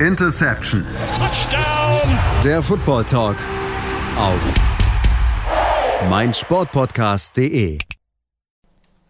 Interception. Touchdown. Der Football Talk auf meinsportpodcast.de.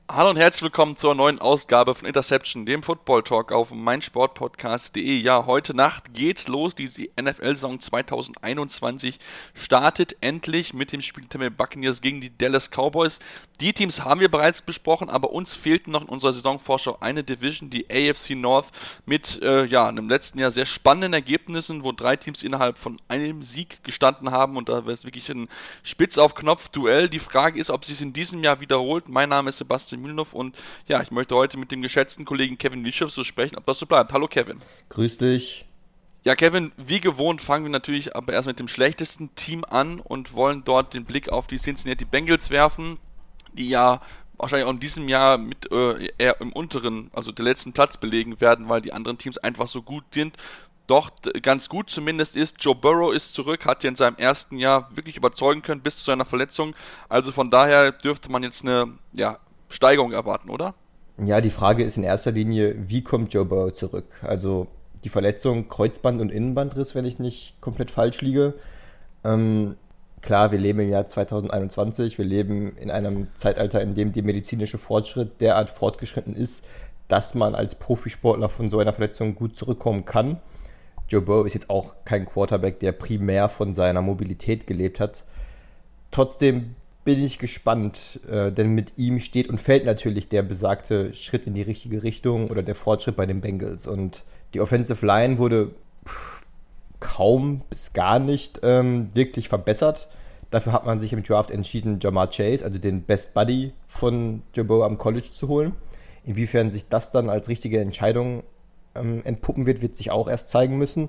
Hallo und herzlich willkommen zur neuen Ausgabe von Interception, dem Football Talk auf meinsportpodcast.de. Ja, heute Nacht geht's los. Die NFL-Saison 2021 startet endlich mit dem Spiel Tampa Buccaneers gegen die Dallas Cowboys. Die Teams haben wir bereits besprochen, aber uns fehlten noch in unserer Saisonvorschau eine Division, die AFC North, mit äh, ja, einem letzten Jahr sehr spannenden Ergebnissen, wo drei Teams innerhalb von einem Sieg gestanden haben und da wäre es wirklich ein Spitz auf Knopf Duell. Die Frage ist, ob sie es in diesem Jahr wiederholt. Mein Name ist Sebastian Mühlenhoff und ja, ich möchte heute mit dem geschätzten Kollegen Kevin Wischhoff so sprechen, ob das so bleibt. Hallo Kevin. Grüß dich. Ja, Kevin, wie gewohnt fangen wir natürlich aber erst mit dem schlechtesten Team an und wollen dort den Blick auf die Cincinnati Bengals werfen, die ja wahrscheinlich auch in diesem Jahr mit äh, eher im unteren, also der letzten Platz belegen werden, weil die anderen Teams einfach so gut sind doch ganz gut zumindest ist. Joe Burrow ist zurück, hat ja in seinem ersten Jahr wirklich überzeugen können bis zu seiner Verletzung. Also von daher dürfte man jetzt eine ja, Steigerung erwarten, oder? Ja, die Frage ist in erster Linie, wie kommt Joe Burrow zurück? Also die Verletzung Kreuzband und Innenbandriss, wenn ich nicht komplett falsch liege. Ähm, klar, wir leben im Jahr 2021, wir leben in einem Zeitalter, in dem der medizinische Fortschritt derart fortgeschritten ist, dass man als Profisportler von so einer Verletzung gut zurückkommen kann. Joe Burrow ist jetzt auch kein Quarterback, der primär von seiner Mobilität gelebt hat. Trotzdem bin ich gespannt, äh, denn mit ihm steht und fällt natürlich der besagte Schritt in die richtige Richtung oder der Fortschritt bei den Bengals. Und die Offensive Line wurde kaum bis gar nicht ähm, wirklich verbessert. Dafür hat man sich im Draft entschieden, Jamar Chase, also den Best Buddy von Joe am College zu holen. Inwiefern sich das dann als richtige Entscheidung ähm, entpuppen wird, wird sich auch erst zeigen müssen.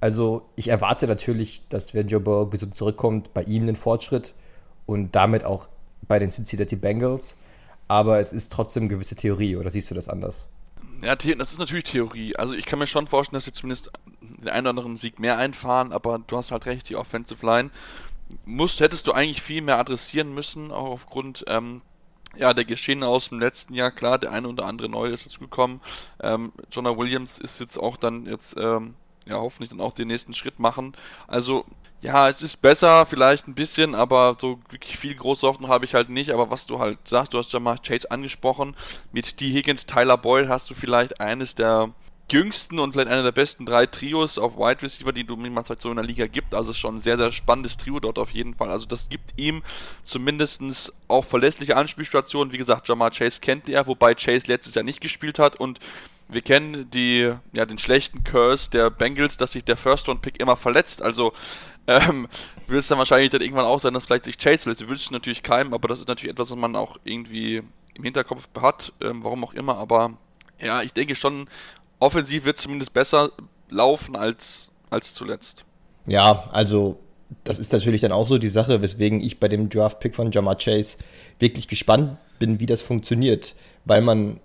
Also ich erwarte natürlich, dass wenn Joe gesund zurückkommt, bei ihm einen Fortschritt und damit auch bei den Cincinnati Bengals. Aber es ist trotzdem gewisse Theorie, oder siehst du das anders? Ja, das ist natürlich Theorie. Also ich kann mir schon vorstellen, dass sie zumindest den einen oder anderen Sieg mehr einfahren, aber du hast halt recht, die Offensive Line musst, hättest du eigentlich viel mehr adressieren müssen, auch aufgrund ähm, ja, der Geschehen aus dem letzten Jahr. Klar, der eine oder andere Neue ist dazu gekommen. Ähm, Jonah Williams ist jetzt auch dann jetzt, ähm, ja, hoffentlich dann auch den nächsten Schritt machen. Also ja, es ist besser, vielleicht ein bisschen, aber so wirklich viel große Hoffnung habe ich halt nicht. Aber was du halt sagst, du hast ja mal Chase angesprochen, mit T. Higgins, Tyler Boyd hast du vielleicht eines der jüngsten und vielleicht einer der besten drei Trios auf Wide Receiver, die du halt so in der Liga gibt. Also schon ein sehr, sehr spannendes Trio dort auf jeden Fall. Also das gibt ihm zumindest auch verlässliche Anspielstationen. Wie gesagt, Jamal Chase kennt er, wobei Chase letztes Jahr nicht gespielt hat und wir kennen die, ja, den schlechten Curse der Bengals, dass sich der First-Round-Pick immer verletzt. Also ähm, will es dann wahrscheinlich dann irgendwann auch sein, dass vielleicht sich Chase will. Sie wünscht natürlich keinem, aber das ist natürlich etwas, was man auch irgendwie im Hinterkopf hat, ähm, warum auch immer. Aber ja, ich denke schon, offensiv wird es zumindest besser laufen als, als zuletzt. Ja, also das ist natürlich dann auch so die Sache, weswegen ich bei dem Draft-Pick von Jamar Chase wirklich gespannt bin, wie das funktioniert, weil man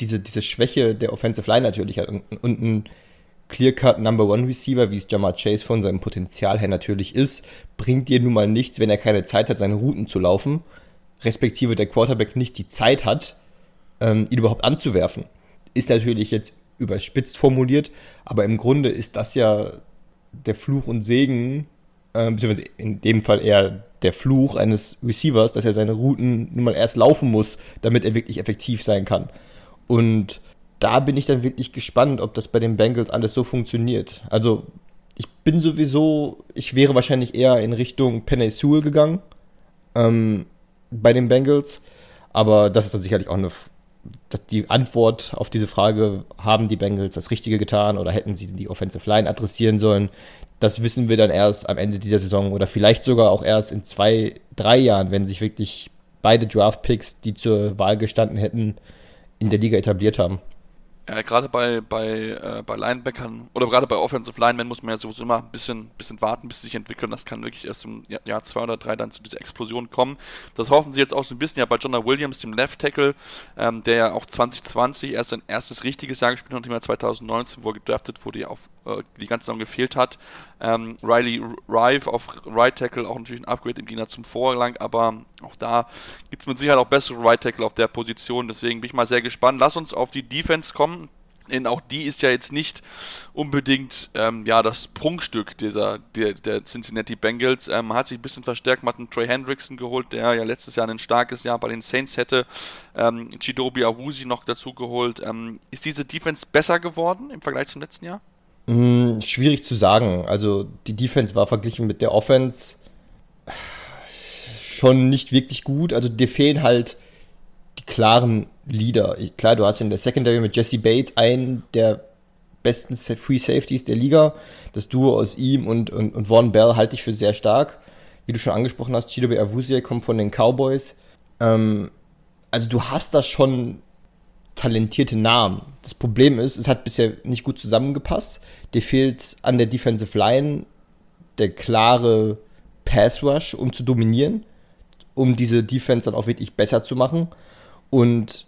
diese, diese Schwäche der Offensive Line natürlich hat und, und ein Clear-Cut Number One Receiver, wie es Jamar Chase von seinem Potenzial her natürlich ist, bringt dir nun mal nichts, wenn er keine Zeit hat, seine Routen zu laufen, respektive der Quarterback nicht die Zeit hat, ähm, ihn überhaupt anzuwerfen. Ist natürlich jetzt überspitzt formuliert, aber im Grunde ist das ja der Fluch und Segen, äh, beziehungsweise in dem Fall eher der Fluch eines Receivers, dass er seine Routen nun mal erst laufen muss, damit er wirklich effektiv sein kann. Und da bin ich dann wirklich gespannt, ob das bei den Bengals alles so funktioniert. Also ich bin sowieso, ich wäre wahrscheinlich eher in Richtung Penny Sewell gegangen ähm, bei den Bengals. Aber das ist dann sicherlich auch eine, die Antwort auf diese Frage, haben die Bengals das Richtige getan oder hätten sie die Offensive Line adressieren sollen? Das wissen wir dann erst am Ende dieser Saison oder vielleicht sogar auch erst in zwei, drei Jahren, wenn sich wirklich beide Draft-Picks, die zur Wahl gestanden hätten, in der Liga etabliert haben. Ja, gerade bei, bei, äh, bei Linebackern oder gerade bei Offensive Linemen muss man ja sowieso immer ein bisschen, bisschen warten, bis sie sich entwickeln. Das kann wirklich erst im Jahr zwei oder drei dann zu dieser Explosion kommen. Das hoffen sie jetzt auch so ein bisschen ja bei Jonah Williams, dem Left Tackle, ähm, der ja auch 2020 erst sein erstes richtiges Jahr gespielt hat, nachdem er 2019, wo er gedraftet wurde, auf äh, die ganze Saison gefehlt hat. Ähm, Riley Rive auf Right Tackle, auch natürlich ein Upgrade im Gegensatz zum Vorlang, aber auch da gibt es mit Sicherheit auch bessere Right Tackle auf der Position. Deswegen bin ich mal sehr gespannt. Lass uns auf die Defense kommen. Denn auch die ist ja jetzt nicht unbedingt ähm, ja, das Prunkstück dieser, der, der Cincinnati Bengals. Ähm, man hat sich ein bisschen verstärkt, man hat einen Trey Hendrickson geholt, der ja letztes Jahr ein starkes Jahr bei den Saints hätte. Ähm, Chidobi Awusi noch dazu geholt. Ähm, ist diese Defense besser geworden im Vergleich zum letzten Jahr? Hm, schwierig zu sagen. Also die Defense war verglichen mit der Offense schon nicht wirklich gut. Also dir fehlen halt die klaren Leader. Klar, du hast in der Secondary mit Jesse Bates einen der besten Free Safeties der Liga. Das Duo aus ihm und, und, und Von Bell halte ich für sehr stark. Wie du schon angesprochen hast, Chidobe Awuzie kommt von den Cowboys. Ähm, also du hast da schon talentierte Namen. Das Problem ist, es hat bisher nicht gut zusammengepasst. Dir fehlt an der Defensive Line der klare Pass Rush, um zu dominieren, um diese Defense dann auch wirklich besser zu machen. Und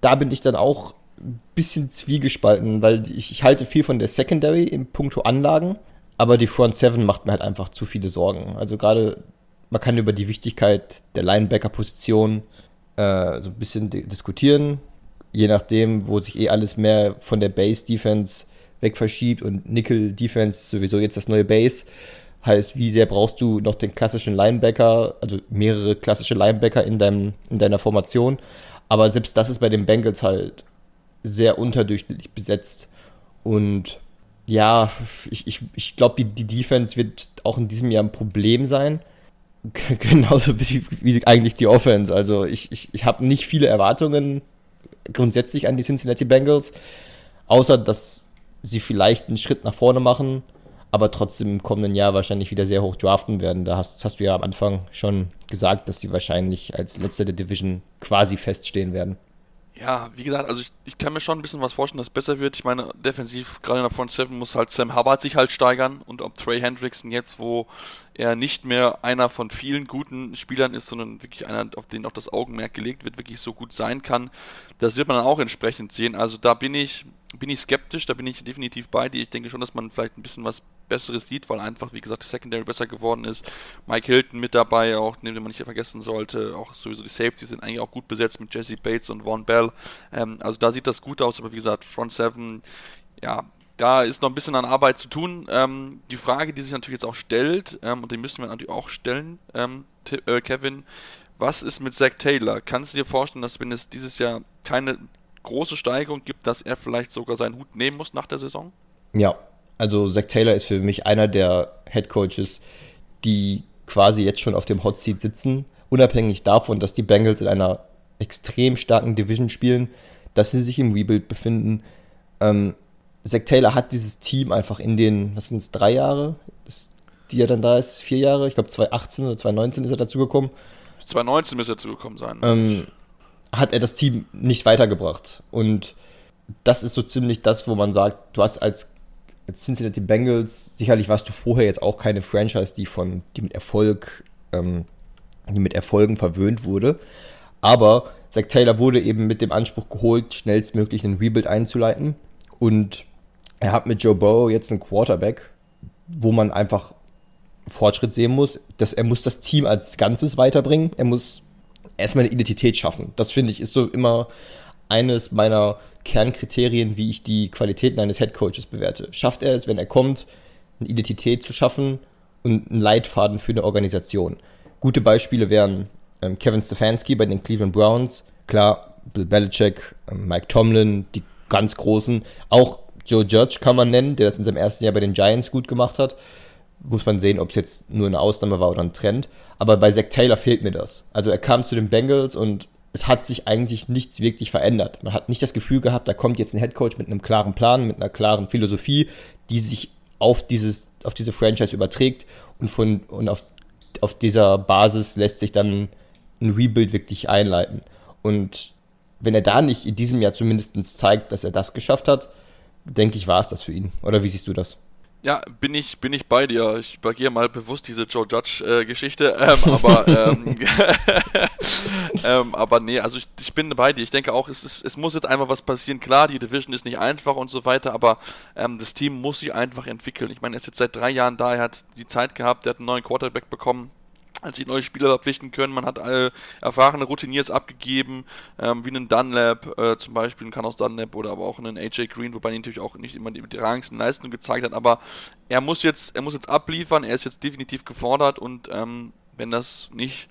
da bin ich dann auch ein bisschen zwiegespalten, weil ich, ich halte viel von der Secondary im Punkto Anlagen, aber die Front Seven macht mir halt einfach zu viele Sorgen. Also gerade, man kann über die Wichtigkeit der Linebacker-Position äh, so ein bisschen diskutieren, je nachdem, wo sich eh alles mehr von der Base-Defense weg verschiebt und Nickel-Defense sowieso jetzt das neue Base. Heißt, wie sehr brauchst du noch den klassischen Linebacker, also mehrere klassische Linebacker in, deinem, in deiner Formation. Aber selbst das ist bei den Bengals halt sehr unterdurchschnittlich besetzt. Und ja, ich, ich, ich glaube, die, die Defense wird auch in diesem Jahr ein Problem sein. Genauso wie, wie eigentlich die Offense. Also ich, ich, ich habe nicht viele Erwartungen grundsätzlich an die Cincinnati Bengals, außer dass sie vielleicht einen Schritt nach vorne machen aber trotzdem im kommenden Jahr wahrscheinlich wieder sehr hoch draften werden. Da hast, hast du ja am Anfang schon gesagt, dass sie wahrscheinlich als letzter der Division quasi feststehen werden. Ja, wie gesagt, also ich, ich, kann mir schon ein bisschen was vorstellen, dass es besser wird. Ich meine, defensiv, gerade in der Front 7 muss halt Sam Hubbard sich halt steigern und ob Trey Hendrickson jetzt, wo er nicht mehr einer von vielen guten Spielern ist, sondern wirklich einer, auf den auch das Augenmerk gelegt wird, wirklich so gut sein kann, das wird man dann auch entsprechend sehen. Also da bin ich, bin ich skeptisch, da bin ich definitiv bei dir. Ich denke schon, dass man vielleicht ein bisschen was Besseres sieht, weil einfach, wie gesagt, die Secondary besser geworden ist. Mike Hilton mit dabei, auch den man nicht vergessen sollte. Auch sowieso die Safeties sind eigentlich auch gut besetzt mit Jesse Bates und Von Bell. Ähm, also da sieht das gut aus, aber wie gesagt, Front 7, ja, da ist noch ein bisschen an Arbeit zu tun. Ähm, die Frage, die sich natürlich jetzt auch stellt, ähm, und die müssen wir natürlich auch stellen, ähm, äh, Kevin, was ist mit Zach Taylor? Kannst du dir vorstellen, dass wenn es dieses Jahr keine große Steigerung gibt, dass er vielleicht sogar seinen Hut nehmen muss nach der Saison? Ja, also Zach Taylor ist für mich einer der Head Coaches, die quasi jetzt schon auf dem Hot Seat sitzen, unabhängig davon, dass die Bengals in einer extrem starken Division spielen, dass sie sich im Rebuild befinden. Ähm, Zach Taylor hat dieses Team einfach in den, was sind es, drei Jahre, die er dann da ist, vier Jahre, ich glaube 2018 oder 2019 ist er dazu gekommen. 2019 müsste er dazu gekommen sein. Ähm, hat er das Team nicht weitergebracht. Und das ist so ziemlich das, wo man sagt, du hast als als Cincinnati Bengals, sicherlich warst du vorher jetzt auch keine Franchise, die von, die mit Erfolg, ähm, die mit Erfolgen verwöhnt wurde. Aber Zach Taylor wurde eben mit dem Anspruch geholt, schnellstmöglich einen Rebuild einzuleiten. Und er hat mit Joe Burrow jetzt einen Quarterback, wo man einfach Fortschritt sehen muss. Dass er muss das Team als Ganzes weiterbringen. Er muss erstmal eine Identität schaffen. Das finde ich ist so immer eines meiner Kernkriterien, wie ich die Qualitäten eines Headcoaches bewerte. Schafft er es, wenn er kommt, eine Identität zu schaffen und einen Leitfaden für eine Organisation? Gute Beispiele wären ähm, Kevin Stefanski bei den Cleveland Browns, klar, Bill Belichick, ähm, Mike Tomlin, die ganz großen, auch Joe Judge kann man nennen, der das in seinem ersten Jahr bei den Giants gut gemacht hat. Muss man sehen, ob es jetzt nur eine Ausnahme war oder ein Trend. Aber bei Zach Taylor fehlt mir das. Also er kam zu den Bengals und es hat sich eigentlich nichts wirklich verändert. Man hat nicht das Gefühl gehabt, da kommt jetzt ein Headcoach mit einem klaren Plan, mit einer klaren Philosophie, die sich auf, dieses, auf diese Franchise überträgt und, von, und auf, auf dieser Basis lässt sich dann ein Rebuild wirklich einleiten. Und wenn er da nicht in diesem Jahr zumindest zeigt, dass er das geschafft hat, denke ich, war es das für ihn. Oder wie siehst du das? Ja, bin ich, bin ich bei dir. Ich übergehe mal bewusst diese Joe Judge-Geschichte. Äh, ähm, aber, ähm, ähm, aber nee, also ich, ich, bin bei dir. Ich denke auch, es, ist, es muss jetzt einfach was passieren. Klar, die Division ist nicht einfach und so weiter, aber ähm, das Team muss sich einfach entwickeln. Ich meine, er ist jetzt seit drei Jahren da, er hat die Zeit gehabt, er hat einen neuen Quarterback bekommen. Als sie neue Spieler verpflichten können. Man hat alle erfahrene Routiniers abgegeben, ähm, wie einen Dunlap äh, zum Beispiel, einen Carlos Dunlap oder aber auch einen AJ Green, wobei natürlich auch nicht immer die, die rangendsten Leistungen gezeigt hat, aber er muss jetzt, er muss jetzt abliefern, er ist jetzt definitiv gefordert und ähm, wenn das nicht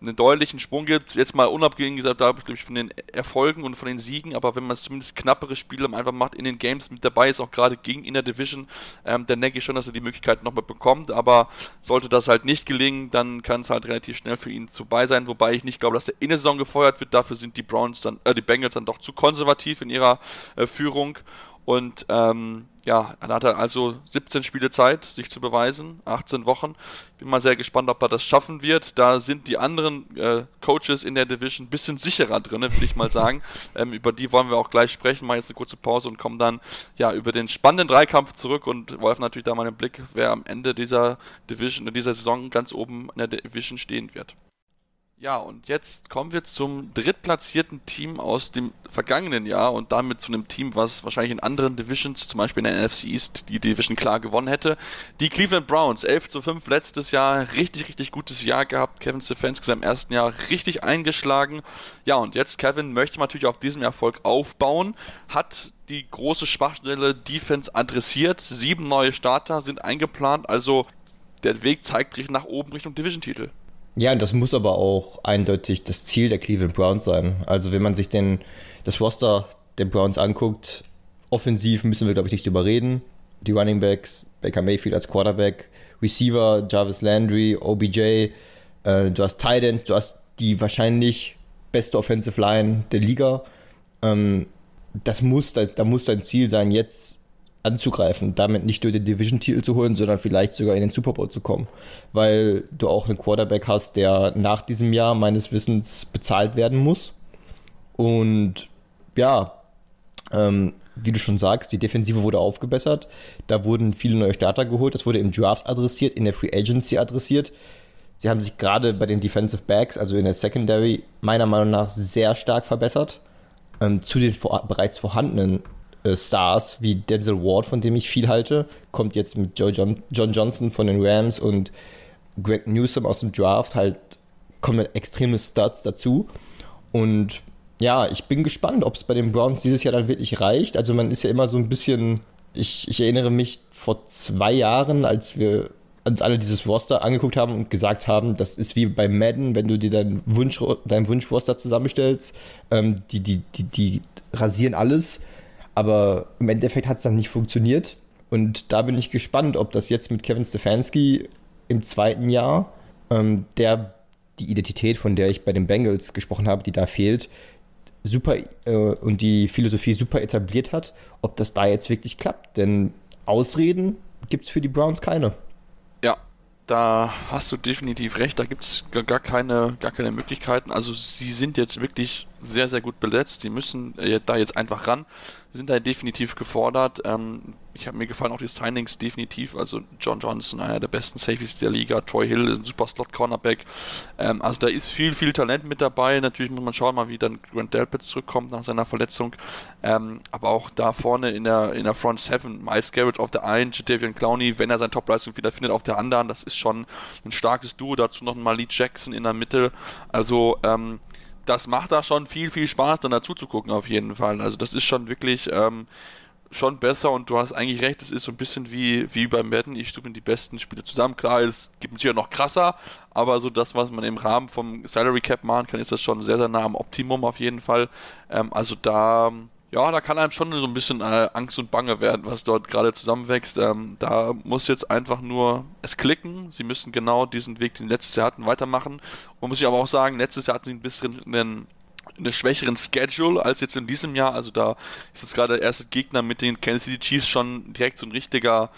einen deutlichen Sprung gibt. Jetzt mal unabhängig gesagt, da glaube ich von den Erfolgen und von den Siegen, aber wenn man es zumindest knappere Spiele einfach macht in den Games mit dabei ist, auch gerade gegen in der Division, ähm, dann denke ich schon, dass er die Möglichkeit nochmal bekommt. Aber sollte das halt nicht gelingen, dann kann es halt relativ schnell für ihn vorbei sein. Wobei ich nicht glaube, dass er in der Saison gefeuert wird. Dafür sind die Browns dann, äh, die Bengals dann doch zu konservativ in ihrer äh, Führung. Und ähm, ja, dann hat er also 17 Spiele Zeit, sich zu beweisen, 18 Wochen. Bin mal sehr gespannt, ob er das schaffen wird. Da sind die anderen äh, Coaches in der Division ein bisschen sicherer drin, würde ich mal sagen. ähm, über die wollen wir auch gleich sprechen. Mal jetzt eine kurze Pause und kommen dann ja über den spannenden Dreikampf zurück und wollen natürlich da mal einen Blick, wer am Ende dieser Division, dieser Saison ganz oben in der Division stehen wird. Ja, und jetzt kommen wir zum drittplatzierten Team aus dem vergangenen Jahr und damit zu einem Team, was wahrscheinlich in anderen Divisions, zum Beispiel in der NFC East, die Division klar gewonnen hätte. Die Cleveland Browns, 11 zu 5 letztes Jahr, richtig, richtig gutes Jahr gehabt. Kevin Stefanski im ersten Jahr richtig eingeschlagen. Ja, und jetzt Kevin möchte natürlich auf diesem Erfolg aufbauen, hat die große Schwachstelle Defense adressiert. Sieben neue Starter sind eingeplant, also der Weg zeigt sich nach oben Richtung Division-Titel. Ja, das muss aber auch eindeutig das Ziel der Cleveland Browns sein. Also wenn man sich den, das Roster der Browns anguckt, offensiv müssen wir, glaube ich, nicht drüber reden. Die Running Backs, Baker Mayfield als Quarterback, Receiver, Jarvis Landry, OBJ, äh, du hast Titans, du hast die wahrscheinlich beste Offensive Line der Liga. Ähm, das muss, da, da muss dein Ziel sein, jetzt anzugreifen, damit nicht nur den Division-Titel zu holen, sondern vielleicht sogar in den Super Bowl zu kommen, weil du auch einen Quarterback hast, der nach diesem Jahr meines Wissens bezahlt werden muss. Und ja, ähm, wie du schon sagst, die Defensive wurde aufgebessert. Da wurden viele neue Starter geholt. Das wurde im Draft adressiert, in der Free Agency adressiert. Sie haben sich gerade bei den Defensive Backs, also in der Secondary, meiner Meinung nach sehr stark verbessert. Ähm, zu den vor bereits vorhandenen äh, Stars wie Denzel Ward, von dem ich viel halte, kommt jetzt mit Joe John, John Johnson von den Rams und Greg Newsom aus dem Draft halt kommen extreme Stats dazu. Und ja, ich bin gespannt, ob es bei den Browns dieses Jahr dann wirklich reicht. Also man ist ja immer so ein bisschen, ich, ich erinnere mich vor zwei Jahren, als wir uns alle dieses Roster angeguckt haben und gesagt haben, das ist wie bei Madden, wenn du dir dein Wunsch, dein Wunschroster zusammenstellst, ähm, die, die, die, die rasieren alles aber im Endeffekt hat es dann nicht funktioniert. Und da bin ich gespannt, ob das jetzt mit Kevin Stefanski im zweiten Jahr, ähm, der die Identität, von der ich bei den Bengals gesprochen habe, die da fehlt, super äh, und die Philosophie super etabliert hat, ob das da jetzt wirklich klappt. Denn Ausreden gibt es für die Browns keine. Ja, da hast du definitiv recht. Da gibt es gar keine, gar keine Möglichkeiten. Also sie sind jetzt wirklich sehr, sehr gut besetzt. Sie müssen äh, da jetzt einfach ran sind da definitiv gefordert. Ähm, ich habe mir gefallen auch die Signings definitiv. Also John Johnson, einer der besten Safeties der Liga. Troy Hill ist ein super Slot-Cornerback. Ähm, also da ist viel, viel Talent mit dabei. Natürlich muss man schauen, mal wie dann Grant Delpit zurückkommt nach seiner Verletzung. Ähm, aber auch da vorne in der, in der Front 7, Miles Garrett auf der einen, Jadavian Clowney, wenn er seine Topleistung wieder findet, auf der anderen. Das ist schon ein starkes Duo. Dazu noch mal Lee Jackson in der Mitte. Also ähm, das macht da schon viel, viel Spaß, dann dazu zu gucken, auf jeden Fall. Also das ist schon wirklich ähm, schon besser und du hast eigentlich recht, es ist so ein bisschen wie, wie beim Madden, ich suche die besten Spiele zusammen. Klar, es gibt natürlich noch krasser, aber so das, was man im Rahmen vom Salary Cap machen kann, ist das schon sehr, sehr nah am Optimum auf jeden Fall. Ähm, also da ja, da kann einem schon so ein bisschen äh, Angst und Bange werden, was dort gerade zusammenwächst. Ähm, da muss jetzt einfach nur es klicken. Sie müssen genau diesen Weg, den letztes Jahr hatten, weitermachen. Und muss ich aber auch sagen, letztes Jahr hatten sie ein bisschen einen, einen schwächeren Schedule als jetzt in diesem Jahr. Also da ist jetzt gerade der erste Gegner mit den Kansas City Chiefs schon direkt so ein richtiger,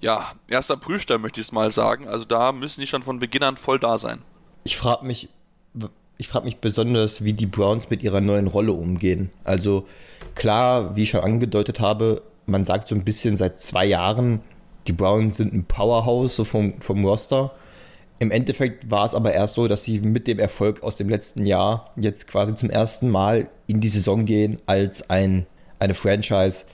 ja, erster Prüfstein, möchte ich es mal sagen. Also da müssen die schon von Beginn an voll da sein. Ich frage mich, ich frage mich besonders, wie die Browns mit ihrer neuen Rolle umgehen. Also klar, wie ich schon angedeutet habe, man sagt so ein bisschen seit zwei Jahren, die Browns sind ein Powerhouse so vom, vom Roster. Im Endeffekt war es aber erst so, dass sie mit dem Erfolg aus dem letzten Jahr jetzt quasi zum ersten Mal in die Saison gehen als ein, eine Franchise,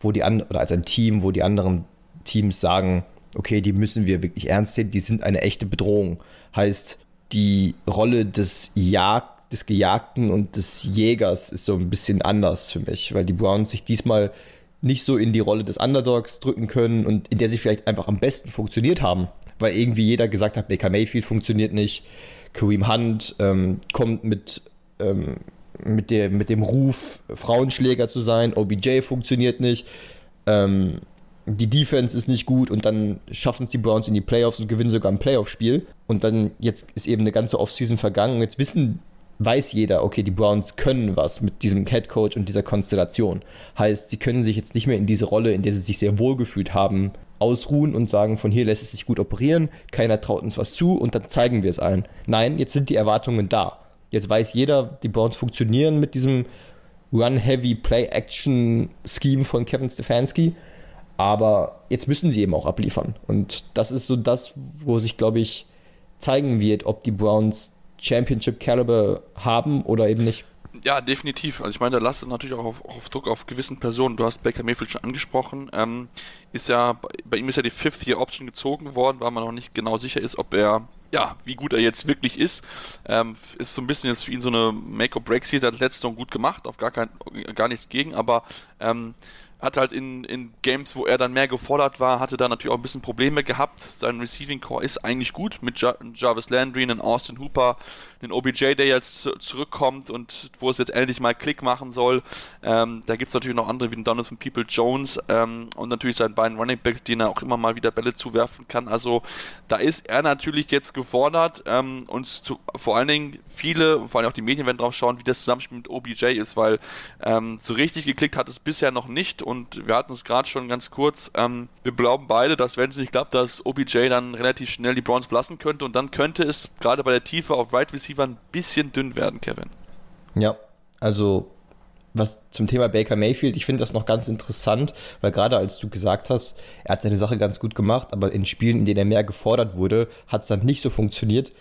wo die an, oder als ein Team, wo die anderen Teams sagen okay, die müssen wir wirklich ernst nehmen, die sind eine echte Bedrohung. Heißt, die Rolle des Jagd des Gejagten und des Jägers ist so ein bisschen anders für mich, weil die Browns sich diesmal nicht so in die Rolle des Underdogs drücken können und in der sie vielleicht einfach am besten funktioniert haben, weil irgendwie jeder gesagt hat, Baker Mayfield funktioniert nicht, Kareem Hunt ähm, kommt mit, ähm, mit, der, mit dem Ruf, Frauenschläger zu sein, OBJ funktioniert nicht, ähm, die Defense ist nicht gut und dann schaffen es die Browns in die Playoffs und gewinnen sogar ein Playoff-Spiel. Und dann jetzt ist eben eine ganze Offseason vergangen und jetzt wissen, weiß jeder, okay, die Browns können was mit diesem Head Coach und dieser Konstellation. Heißt, sie können sich jetzt nicht mehr in diese Rolle, in der sie sich sehr wohl gefühlt haben, ausruhen und sagen, von hier lässt es sich gut operieren, keiner traut uns was zu und dann zeigen wir es allen. Nein, jetzt sind die Erwartungen da. Jetzt weiß jeder, die Browns funktionieren mit diesem Run-Heavy Play-Action-Scheme von Kevin Stefanski aber jetzt müssen sie eben auch abliefern. Und das ist so das, wo sich, glaube ich, zeigen wird, ob die Browns Championship Caliber haben oder eben nicht. Ja, definitiv. Also ich meine, da lastet natürlich auch auf, auf, Druck auf gewissen Personen. Du hast Baker Mayfield schon angesprochen. Ähm, ist ja, bei ihm ist ja die Fifth Year Option gezogen worden, weil man noch nicht genau sicher ist, ob er ja, wie gut er jetzt wirklich ist. Ähm, ist so ein bisschen jetzt für ihn so eine Make-or-Break-Season. Hat letzte gut gemacht, auf gar, kein, gar nichts gegen, aber ähm, hat halt in, in Games, wo er dann mehr gefordert war, hatte da natürlich auch ein bisschen Probleme gehabt. Sein Receiving Core ist eigentlich gut mit ja Jarvis Landry, einen Austin Hooper, den OBJ, der jetzt zurückkommt und wo es jetzt endlich mal Klick machen soll. Ähm, da gibt es natürlich noch andere wie den Donovan People Jones ähm, und natürlich seinen beiden Running Backs, denen er auch immer mal wieder Bälle zuwerfen kann. Also da ist er natürlich jetzt gefordert ähm, und zu, vor allen Dingen viele, vor allem auch die Medien werden drauf schauen, wie das Zusammenspiel mit OBJ ist, weil ähm, so richtig geklickt hat es bisher noch nicht und wir hatten es gerade schon ganz kurz. Ähm, wir glauben beide, dass wenn es nicht klappt, dass OBJ dann relativ schnell die Browns verlassen könnte und dann könnte es gerade bei der Tiefe auf Right Receiver Receiver ein bisschen dünn werden, Kevin. Ja, also was zum Thema Baker Mayfield, ich finde das noch ganz interessant, weil gerade als du gesagt hast, er hat seine Sache ganz gut gemacht, aber in Spielen, in denen er mehr gefordert wurde, hat es dann nicht so funktioniert.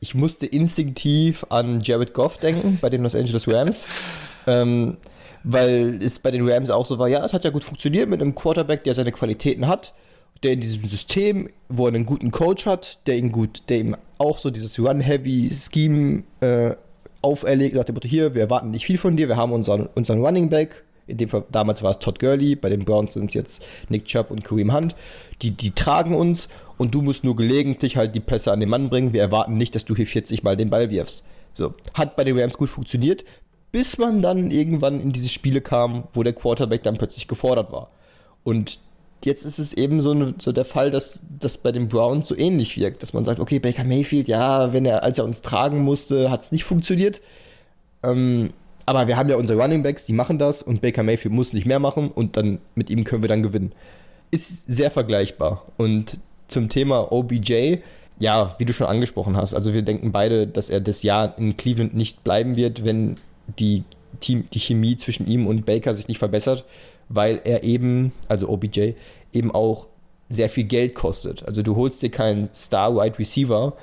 Ich musste instinktiv an Jared Goff denken bei den Los Angeles Rams, ähm, weil es bei den Rams auch so war, ja, es hat ja gut funktioniert mit einem Quarterback, der seine Qualitäten hat der in diesem System, wo er einen guten Coach hat, der ihn gut, der ihm auch so dieses Run-Heavy-Scheme äh, auferlegt, nach dem Motto, hier, wir erwarten nicht viel von dir, wir haben unseren, unseren Running Back, in dem Fall, damals war es Todd Gurley, bei den Browns sind es jetzt Nick Chubb und Kareem Hunt, die, die tragen uns und du musst nur gelegentlich halt die Pässe an den Mann bringen, wir erwarten nicht, dass du hier 40 Mal den Ball wirfst. So, hat bei den Rams gut funktioniert, bis man dann irgendwann in diese Spiele kam, wo der Quarterback dann plötzlich gefordert war. Und jetzt ist es eben so, so der Fall, dass das bei den Browns so ähnlich wirkt, dass man sagt, okay, Baker Mayfield, ja, wenn er, als er uns tragen musste, hat es nicht funktioniert. Ähm, aber wir haben ja unsere Running Backs, die machen das und Baker Mayfield muss nicht mehr machen und dann mit ihm können wir dann gewinnen. Ist sehr vergleichbar. Und zum Thema OBJ, ja, wie du schon angesprochen hast, also wir denken beide, dass er das Jahr in Cleveland nicht bleiben wird, wenn die, Team, die Chemie zwischen ihm und Baker sich nicht verbessert weil er eben, also OBJ, eben auch sehr viel Geld kostet. Also du holst dir keinen Star-Wide Receiver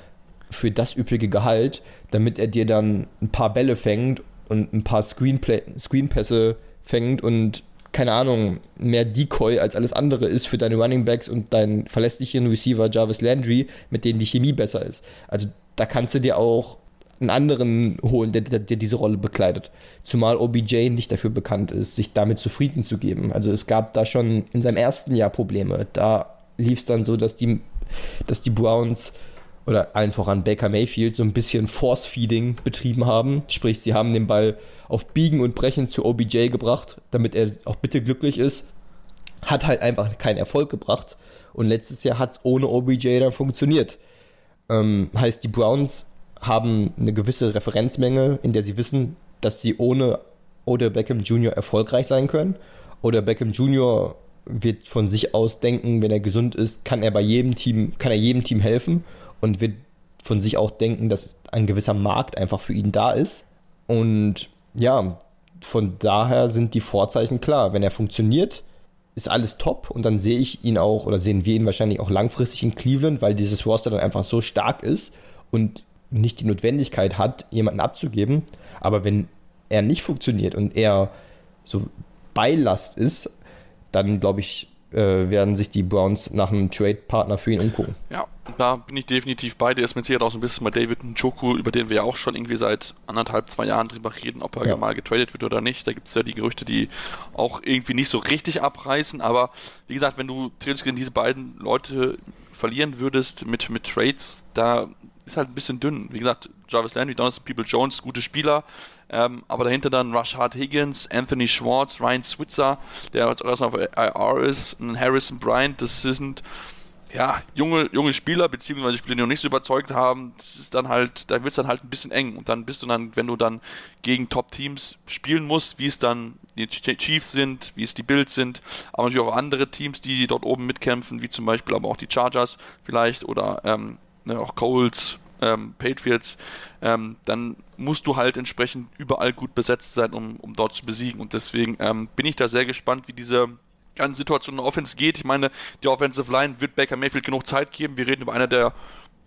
für das übrige Gehalt, damit er dir dann ein paar Bälle fängt und ein paar Screenpässe fängt und keine Ahnung, mehr Decoy als alles andere ist für deine Running Backs und deinen verlässlichen Receiver Jarvis Landry, mit dem die Chemie besser ist. Also da kannst du dir auch einen anderen holen, der, der, der, diese Rolle bekleidet. Zumal OBJ nicht dafür bekannt ist, sich damit zufrieden zu geben. Also es gab da schon in seinem ersten Jahr Probleme. Da lief es dann so, dass die, dass die Browns oder allen voran Baker Mayfield so ein bisschen Force-Feeding betrieben haben. Sprich, sie haben den Ball auf Biegen und Brechen zu OBJ gebracht, damit er auch bitte glücklich ist. Hat halt einfach keinen Erfolg gebracht. Und letztes Jahr hat es ohne OBJ dann funktioniert. Ähm, heißt, die Browns haben eine gewisse Referenzmenge, in der sie wissen, dass sie ohne Odell Beckham Jr. erfolgreich sein können. Oder Beckham Jr. wird von sich aus denken, wenn er gesund ist, kann er bei jedem Team, kann er jedem Team helfen und wird von sich auch denken, dass ein gewisser Markt einfach für ihn da ist. Und ja, von daher sind die Vorzeichen klar. Wenn er funktioniert, ist alles top und dann sehe ich ihn auch oder sehen wir ihn wahrscheinlich auch langfristig in Cleveland, weil dieses Roster dann einfach so stark ist und nicht die Notwendigkeit hat, jemanden abzugeben. Aber wenn er nicht funktioniert und er so Beilast ist, dann glaube ich, äh, werden sich die Browns nach einem Trade-Partner für ihn umgucken. Ja, da bin ich definitiv bei dir. Ist mit Sicherheit auch so ein bisschen bei David Njoku, über den wir ja auch schon irgendwie seit anderthalb, zwei Jahren drüber reden, ob er ja. mal getradet wird oder nicht. Da gibt es ja die Gerüchte, die auch irgendwie nicht so richtig abreißen. Aber wie gesagt, wenn du theoretisch diese beiden Leute verlieren würdest mit, mit Trades, da ist halt ein bisschen dünn. Wie gesagt, Jarvis Landry, Donaldson, People Jones, gute Spieler, ähm, aber dahinter dann Rashad Higgins, Anthony Schwartz, Ryan Switzer, der jetzt auch erstmal auf IR ist, Harrison Bryant, das sind ja, junge, junge Spieler, beziehungsweise Spieler, die noch nicht so überzeugt haben, das ist dann halt, da wird es dann halt ein bisschen eng. Und dann bist du dann, wenn du dann gegen Top-Teams spielen musst, wie es dann die Chiefs sind, wie es die Bills sind, aber natürlich auch andere Teams, die dort oben mitkämpfen, wie zum Beispiel aber auch die Chargers vielleicht oder ähm, ne, auch Coles, ähm, Patriots, ähm, dann musst du halt entsprechend überall gut besetzt sein, um, um dort zu besiegen. Und deswegen ähm, bin ich da sehr gespannt, wie diese ganze Situation in der Offense geht. Ich meine, die Offensive Line wird Baker Mayfield genug Zeit geben. Wir reden über einer der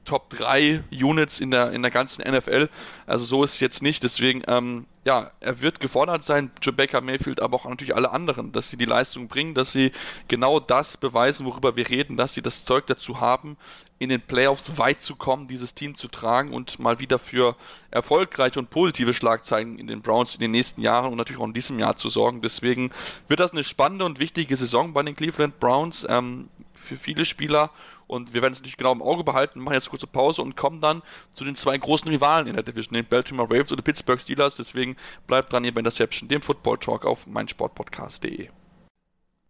Top 3 Units in der, in der ganzen NFL. Also so ist es jetzt nicht. Deswegen, ähm, ja, er wird gefordert sein, Rebecca Mayfield, aber auch natürlich alle anderen, dass sie die Leistung bringen, dass sie genau das beweisen, worüber wir reden, dass sie das Zeug dazu haben, in den Playoffs weit zu kommen, dieses Team zu tragen und mal wieder für erfolgreiche und positive Schlagzeilen in den Browns in den nächsten Jahren und natürlich auch in diesem Jahr zu sorgen. Deswegen wird das eine spannende und wichtige Saison bei den Cleveland Browns ähm, für viele Spieler und wir werden es natürlich genau im Auge behalten, machen jetzt kurze Pause und kommen dann zu den zwei großen Rivalen in der Division, den Baltimore Ravens oder Pittsburgh Steelers. Deswegen bleibt dran hier bei Interception, dem Football Talk auf meinsportpodcast.de.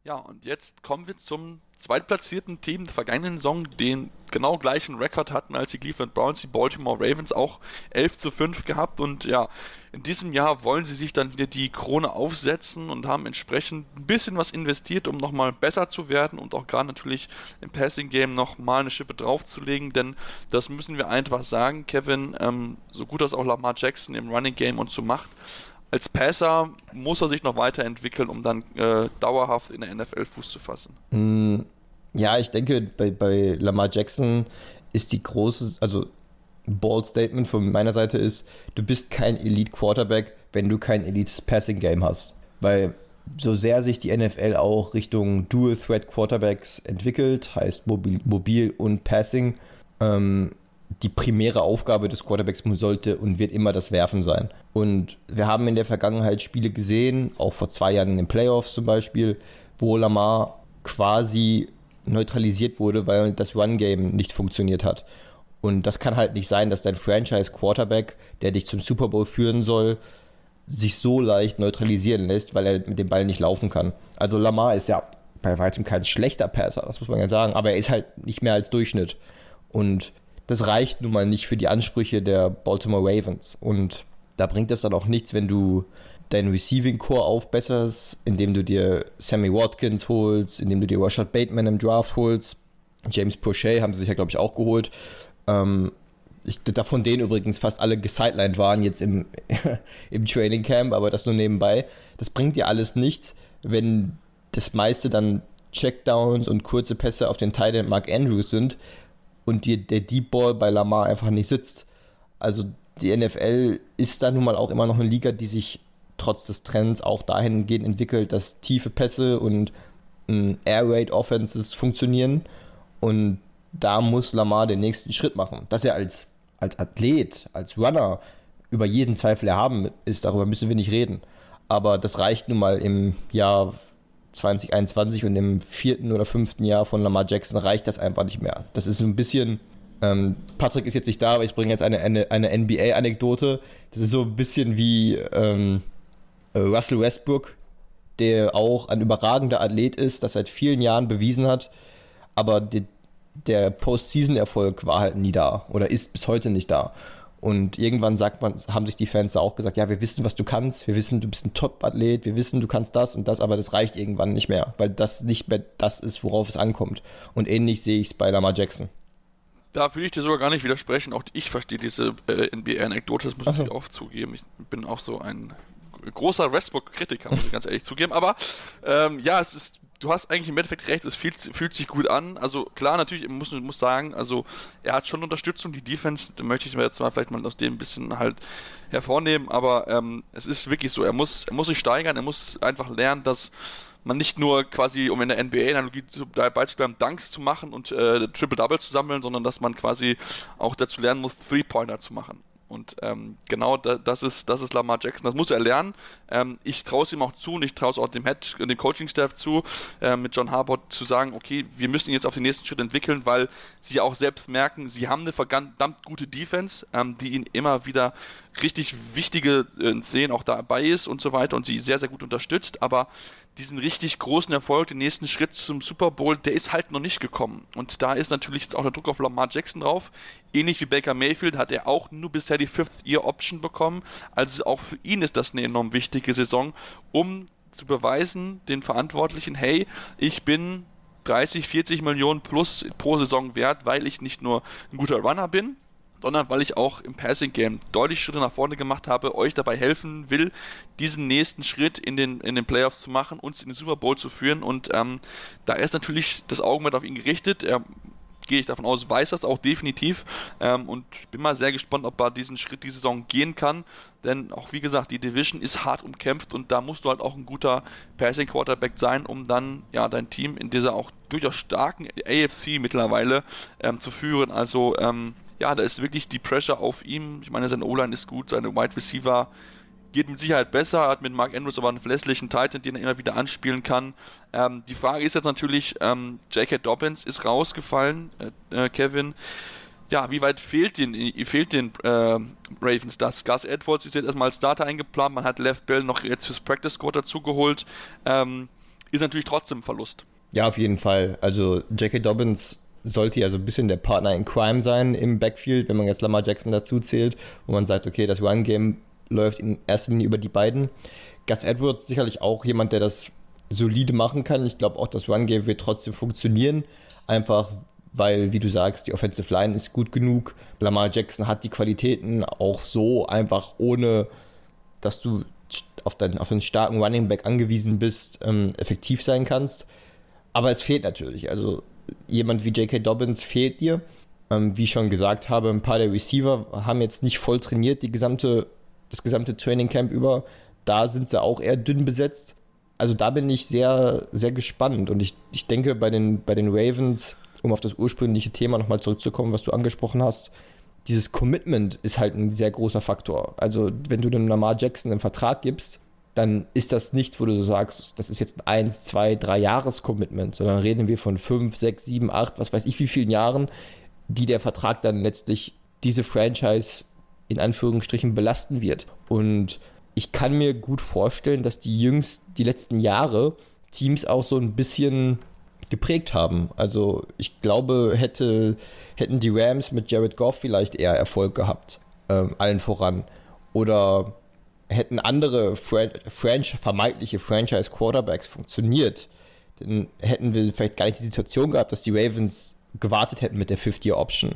Ja, und jetzt kommen wir zum zweitplatzierten Team der vergangenen Saison, den genau gleichen Rekord hatten als die Cleveland Browns, die Baltimore Ravens, auch 11 zu 5 gehabt. Und ja, in diesem Jahr wollen sie sich dann wieder die Krone aufsetzen und haben entsprechend ein bisschen was investiert, um nochmal besser zu werden und auch gerade natürlich im Passing Game nochmal eine Schippe draufzulegen, denn das müssen wir einfach sagen, Kevin, ähm, so gut das auch Lamar Jackson im Running Game und so macht, als Passer muss er sich noch weiterentwickeln, um dann äh, dauerhaft in der NFL Fuß zu fassen. Mm, ja, ich denke, bei, bei Lamar Jackson ist die große, also Bold Statement von meiner Seite ist, du bist kein Elite Quarterback, wenn du kein Elite Passing Game hast. Weil so sehr sich die NFL auch Richtung Dual Threat Quarterbacks entwickelt, heißt mobil, mobil und Passing, ähm, die primäre Aufgabe des Quarterbacks sollte und wird immer das Werfen sein. Und wir haben in der Vergangenheit Spiele gesehen, auch vor zwei Jahren in den Playoffs zum Beispiel, wo Lamar quasi neutralisiert wurde, weil das Run-Game nicht funktioniert hat. Und das kann halt nicht sein, dass dein Franchise-Quarterback, der dich zum Super Bowl führen soll, sich so leicht neutralisieren lässt, weil er mit dem Ball nicht laufen kann. Also Lamar ist ja bei weitem kein schlechter Passer, das muss man ja sagen, aber er ist halt nicht mehr als Durchschnitt. Und das reicht nun mal nicht für die Ansprüche der Baltimore Ravens. Und da bringt es dann auch nichts, wenn du deinen Receiving Core aufbesserst, indem du dir Sammy Watkins holst, indem du dir Rashad Bateman im Draft holst. James Prochet haben sie sich ja, glaube ich, auch geholt. Ähm, ich, davon denen übrigens fast alle gesidelined waren jetzt im, im Training Camp, aber das nur nebenbei. Das bringt dir alles nichts, wenn das meiste dann Checkdowns und kurze Pässe auf den Teil Mark Andrews sind, und die, der Deep Ball bei Lamar einfach nicht sitzt. Also die NFL ist da nun mal auch immer noch eine Liga, die sich trotz des Trends auch dahingehend entwickelt, dass tiefe Pässe und ähm, Air Raid Offenses funktionieren. Und da muss Lamar den nächsten Schritt machen. Dass er als, als Athlet, als Runner über jeden Zweifel erhaben ist, darüber müssen wir nicht reden. Aber das reicht nun mal im Jahr 2021 und im vierten oder fünften Jahr von Lamar Jackson reicht das einfach nicht mehr. Das ist ein bisschen. Ähm, Patrick ist jetzt nicht da, aber ich bringe jetzt eine, eine, eine NBA-Anekdote. Das ist so ein bisschen wie ähm, äh, Russell Westbrook, der auch ein überragender Athlet ist, das seit vielen Jahren bewiesen hat, aber die, der Postseason-Erfolg war halt nie da oder ist bis heute nicht da. Und irgendwann sagt man, haben sich die Fans da auch gesagt, ja, wir wissen, was du kannst, wir wissen, du bist ein Top-Athlet, wir wissen, du kannst das und das, aber das reicht irgendwann nicht mehr, weil das nicht mehr das ist, worauf es ankommt. Und ähnlich sehe ich es bei Lamar Jackson. Da will ich dir sogar gar nicht widersprechen, auch ich verstehe diese äh, NBA-Anekdote, das muss so. ich auch zugeben. Ich bin auch so ein großer Westbrook-Kritiker, muss ich ganz ehrlich zugeben, aber ähm, ja, es ist du hast eigentlich im Endeffekt recht, es fühlt, fühlt, sich gut an. Also klar, natürlich, ich muss, muss sagen, also er hat schon Unterstützung, die Defense, möchte ich mir jetzt mal vielleicht mal aus dem ein bisschen halt hervornehmen, aber ähm, es ist wirklich so, er muss, er muss sich steigern, er muss einfach lernen, dass man nicht nur quasi, um in der NBA-Analogie dabei zu bleiben, Dunks zu machen und äh, Triple-Double zu sammeln, sondern dass man quasi auch dazu lernen muss, Three-Pointer zu machen. Und ähm, genau da, das, ist, das ist Lamar Jackson. Das muss er lernen. Ähm, ich traue es ihm auch zu und ich traue es auch dem Head, dem Coaching-Staff zu, äh, mit John Harbaugh zu sagen, okay, wir müssen ihn jetzt auf den nächsten Schritt entwickeln, weil sie auch selbst merken, sie haben eine verdammt gute Defense, ähm, die ihnen immer wieder richtig wichtige äh, Szenen auch dabei ist und so weiter und sie sehr, sehr gut unterstützt. Aber diesen richtig großen Erfolg, den nächsten Schritt zum Super Bowl, der ist halt noch nicht gekommen. Und da ist natürlich jetzt auch der Druck auf Lamar Jackson drauf. Ähnlich wie Baker Mayfield hat er auch nur bisher die Fifth-Year-Option bekommen. Also auch für ihn ist das eine enorm wichtige Saison, um zu beweisen, den Verantwortlichen, hey, ich bin 30, 40 Millionen plus pro Saison wert, weil ich nicht nur ein guter Runner bin, sondern weil ich auch im Passing Game deutlich Schritte nach vorne gemacht habe, euch dabei helfen will, diesen nächsten Schritt in den, in den Playoffs zu machen, uns in den Super Bowl zu führen. Und ähm, da ist natürlich das Augenmerk auf ihn gerichtet. Er gehe ich davon aus, weiß das auch definitiv ähm, und bin mal sehr gespannt, ob er diesen Schritt die Saison gehen kann, denn auch wie gesagt, die Division ist hart umkämpft und da musst du halt auch ein guter Passing Quarterback sein, um dann ja dein Team in dieser auch durchaus starken AFC mittlerweile ähm, zu führen. Also ähm, ja, da ist wirklich die Pressure auf ihm. Ich meine, sein O-Line ist gut, seine Wide Receiver geht mit Sicherheit besser, hat mit Mark Andrews aber einen verlässlichen Titan, den er immer wieder anspielen kann. Ähm, die Frage ist jetzt natürlich, ähm, J.K. Dobbins ist rausgefallen, äh, äh, Kevin. Ja, wie weit fehlt den, fehlt den äh, Ravens das? Gus Edwards ist jetzt erstmal als Starter eingeplant, man hat Left Bell noch jetzt fürs Practice Squad dazugeholt. Ähm, ist natürlich trotzdem ein Verlust. Ja, auf jeden Fall. Also J.K. Dobbins sollte ja so ein bisschen der Partner in Crime sein im Backfield, wenn man jetzt Lamar Jackson dazu zählt, wo man sagt, okay, das Run-Game läuft in erster Linie über die beiden. Gus Edwards sicherlich auch jemand, der das solide machen kann. Ich glaube auch, das Run-Game wird trotzdem funktionieren, einfach weil, wie du sagst, die Offensive Line ist gut genug. Lamar Jackson hat die Qualitäten auch so, einfach ohne, dass du auf, dein, auf einen starken Running Back angewiesen bist, ähm, effektiv sein kannst. Aber es fehlt natürlich. Also jemand wie J.K. Dobbins fehlt dir. Ähm, wie ich schon gesagt habe, ein paar der Receiver haben jetzt nicht voll trainiert, die gesamte, das gesamte Training Camp über. Da sind sie auch eher dünn besetzt. Also da bin ich sehr, sehr gespannt. Und ich, ich denke, bei den, bei den Ravens, um auf das ursprüngliche Thema nochmal zurückzukommen, was du angesprochen hast, dieses Commitment ist halt ein sehr großer Faktor. Also wenn du dem Lamar Jackson einen Vertrag gibst, dann ist das nichts, wo du sagst, das ist jetzt ein 1, 2, 3 Jahres-Commitment, sondern reden wir von 5, 6, 7, 8, was weiß ich wie vielen Jahren, die der Vertrag dann letztlich diese Franchise in Anführungsstrichen belasten wird. Und ich kann mir gut vorstellen, dass die jüngst, die letzten Jahre Teams auch so ein bisschen geprägt haben. Also ich glaube, hätte, hätten die Rams mit Jared Goff vielleicht eher Erfolg gehabt, ähm, allen voran. Oder hätten andere Fran Franch vermeintliche Franchise-Quarterbacks funktioniert, dann hätten wir vielleicht gar nicht die Situation gehabt, dass die Ravens gewartet hätten mit der 50-Year-Option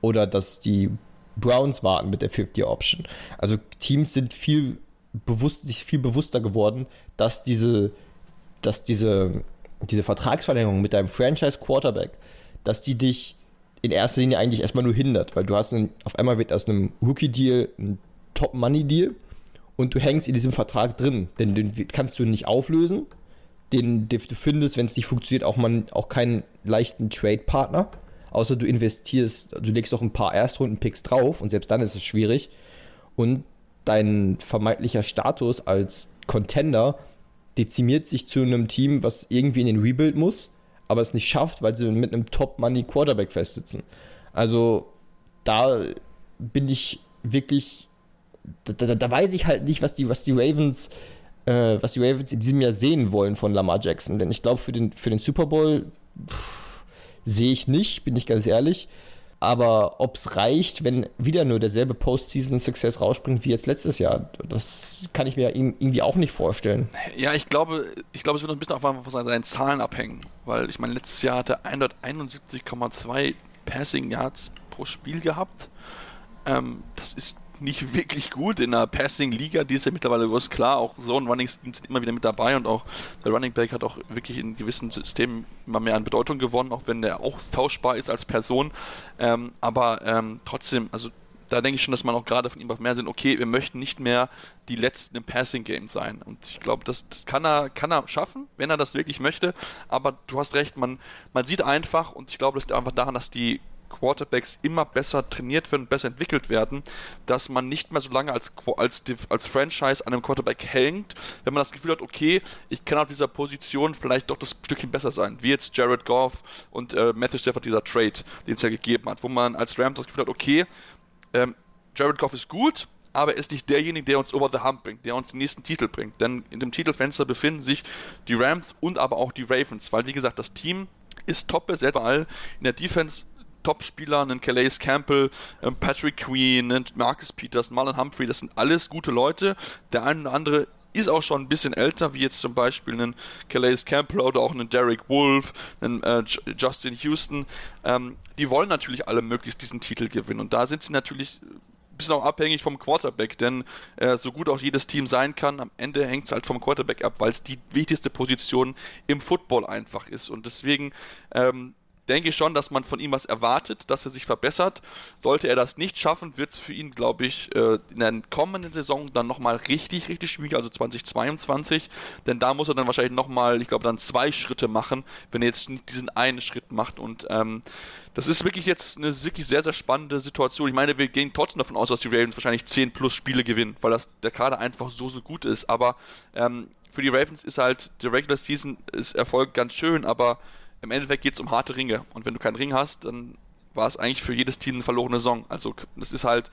oder dass die Browns warten mit der 50-Year-Option. Also Teams sind viel bewusst, sich viel bewusster geworden, dass diese, dass diese, diese Vertragsverlängerung mit deinem Franchise-Quarterback, dass die dich in erster Linie eigentlich erstmal nur hindert, weil du hast einen, auf einmal wird aus einem Rookie-Deal ein Top-Money-Deal und du hängst in diesem Vertrag drin, denn den kannst du nicht auflösen. Den, du findest, wenn es nicht funktioniert, auch, man, auch keinen leichten Trade-Partner. Außer du investierst, du legst auch ein paar Erstrunden-Picks drauf und selbst dann ist es schwierig. Und dein vermeintlicher Status als Contender dezimiert sich zu einem Team, was irgendwie in den Rebuild muss, aber es nicht schafft, weil sie mit einem Top-Money-Quarterback festsitzen. Also da bin ich wirklich da, da, da, weiß ich halt nicht, was die, was die Ravens, äh, was die Ravens in diesem Jahr sehen wollen von Lamar Jackson. Denn ich glaube, für den, für den Super Bowl sehe ich nicht, bin ich ganz ehrlich. Aber ob es reicht, wenn wieder nur derselbe Postseason-Success rausspringt wie jetzt letztes Jahr, das kann ich mir irgendwie auch nicht vorstellen. Ja, ich glaube, ich glaube, es wird ein bisschen auch von seinen Zahlen abhängen. Weil ich meine, letztes Jahr hatte er 171,2 Passing Yards pro Spiel gehabt. Ähm, das ist nicht wirklich gut in der Passing-Liga. Die ist ja mittlerweile groß klar. Auch so ein Running sind immer wieder mit dabei und auch der Running Back hat auch wirklich in gewissen Systemen immer mehr an Bedeutung gewonnen, auch wenn der auch tauschbar ist als Person. Ähm, aber ähm, trotzdem, also da denke ich schon, dass man auch gerade von ihm auf mehr sehen, okay, wir möchten nicht mehr die Letzten im Passing-Game sein. Und ich glaube, das, das kann, er, kann er schaffen, wenn er das wirklich möchte. Aber du hast recht, man, man sieht einfach, und ich glaube, das liegt einfach daran, dass die Quarterbacks immer besser trainiert werden, besser entwickelt werden, dass man nicht mehr so lange als, als, als Franchise an einem Quarterback hängt, wenn man das Gefühl hat, okay, ich kann auf dieser Position vielleicht doch das Stückchen besser sein, wie jetzt Jared Goff und äh, Matthew Stafford, dieser Trade, den es ja gegeben hat, wo man als Rams das Gefühl hat, okay, ähm, Jared Goff ist gut, aber er ist nicht derjenige, der uns over the hump bringt, der uns den nächsten Titel bringt. Denn in dem Titelfenster befinden sich die Rams und aber auch die Ravens, weil wie gesagt, das Team ist top besetzt, überall in der Defense Top-Spieler, einen Calais Campbell, einen Patrick Queen, einen Marcus Peters, Marlon Humphrey, das sind alles gute Leute. Der eine oder andere ist auch schon ein bisschen älter, wie jetzt zum Beispiel einen Calais Campbell oder auch einen Derek Wolf, einen äh, Justin Houston. Ähm, die wollen natürlich alle möglichst diesen Titel gewinnen und da sind sie natürlich ein bisschen auch abhängig vom Quarterback, denn äh, so gut auch jedes Team sein kann, am Ende hängt es halt vom Quarterback ab, weil es die wichtigste Position im Football einfach ist und deswegen ähm, denke ich schon, dass man von ihm was erwartet, dass er sich verbessert. Sollte er das nicht schaffen, wird es für ihn, glaube ich, äh, in der kommenden Saison dann nochmal richtig, richtig schwierig, also 2022. Denn da muss er dann wahrscheinlich nochmal, ich glaube, dann zwei Schritte machen, wenn er jetzt nicht diesen einen Schritt macht. Und ähm, das ist wirklich jetzt eine wirklich sehr, sehr spannende Situation. Ich meine, wir gehen trotzdem davon aus, dass die Ravens wahrscheinlich 10 plus Spiele gewinnen, weil das der Kader einfach so, so gut ist. Aber ähm, für die Ravens ist halt der Regular Season ist Erfolg ganz schön, aber im Endeffekt geht es um harte Ringe. Und wenn du keinen Ring hast, dann war es eigentlich für jedes Team eine verlorene Saison. Also das ist halt,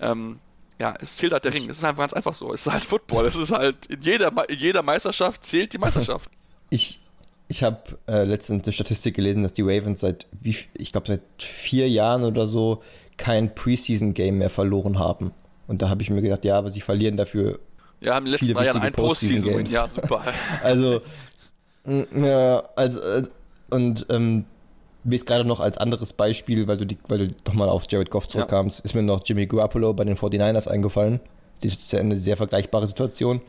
ähm, ja, es zählt halt der Ring. Es ist einfach ganz einfach so. Es ist halt Football. Es ist halt, in jeder, in jeder Meisterschaft zählt die Meisterschaft. Ich, ich habe äh, letztens eine Statistik gelesen, dass die Ravens seit, wie, ich glaube, seit vier Jahren oder so kein Preseason-Game mehr verloren haben. Und da habe ich mir gedacht, ja, aber sie verlieren dafür. Ja, im letzten Jahr ein Postseason. Ja, super. also, ja, also, äh, und ähm, mir ist gerade noch als anderes Beispiel, weil du, die, weil du doch mal auf Jared Goff zurückkamst, ja. ist mir noch Jimmy Garoppolo bei den 49ers eingefallen. Das ist ja eine sehr vergleichbare Situation.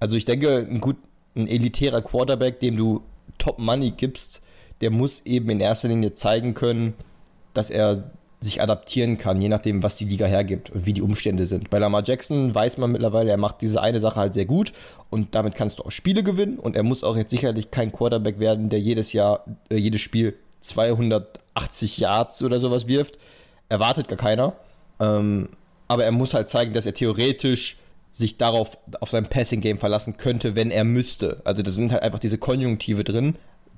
Also ich denke, ein gut, ein elitärer Quarterback, dem du Top Money gibst, der muss eben in erster Linie zeigen können, dass er sich adaptieren kann, je nachdem, was die Liga hergibt und wie die Umstände sind. Bei Lamar Jackson weiß man mittlerweile, er macht diese eine Sache halt sehr gut und damit kannst du auch Spiele gewinnen und er muss auch jetzt sicherlich kein Quarterback werden, der jedes Jahr, äh, jedes Spiel 280 Yards oder sowas wirft. Erwartet gar keiner. Ähm, aber er muss halt zeigen, dass er theoretisch sich darauf, auf sein Passing-Game verlassen könnte, wenn er müsste. Also da sind halt einfach diese Konjunktive drin,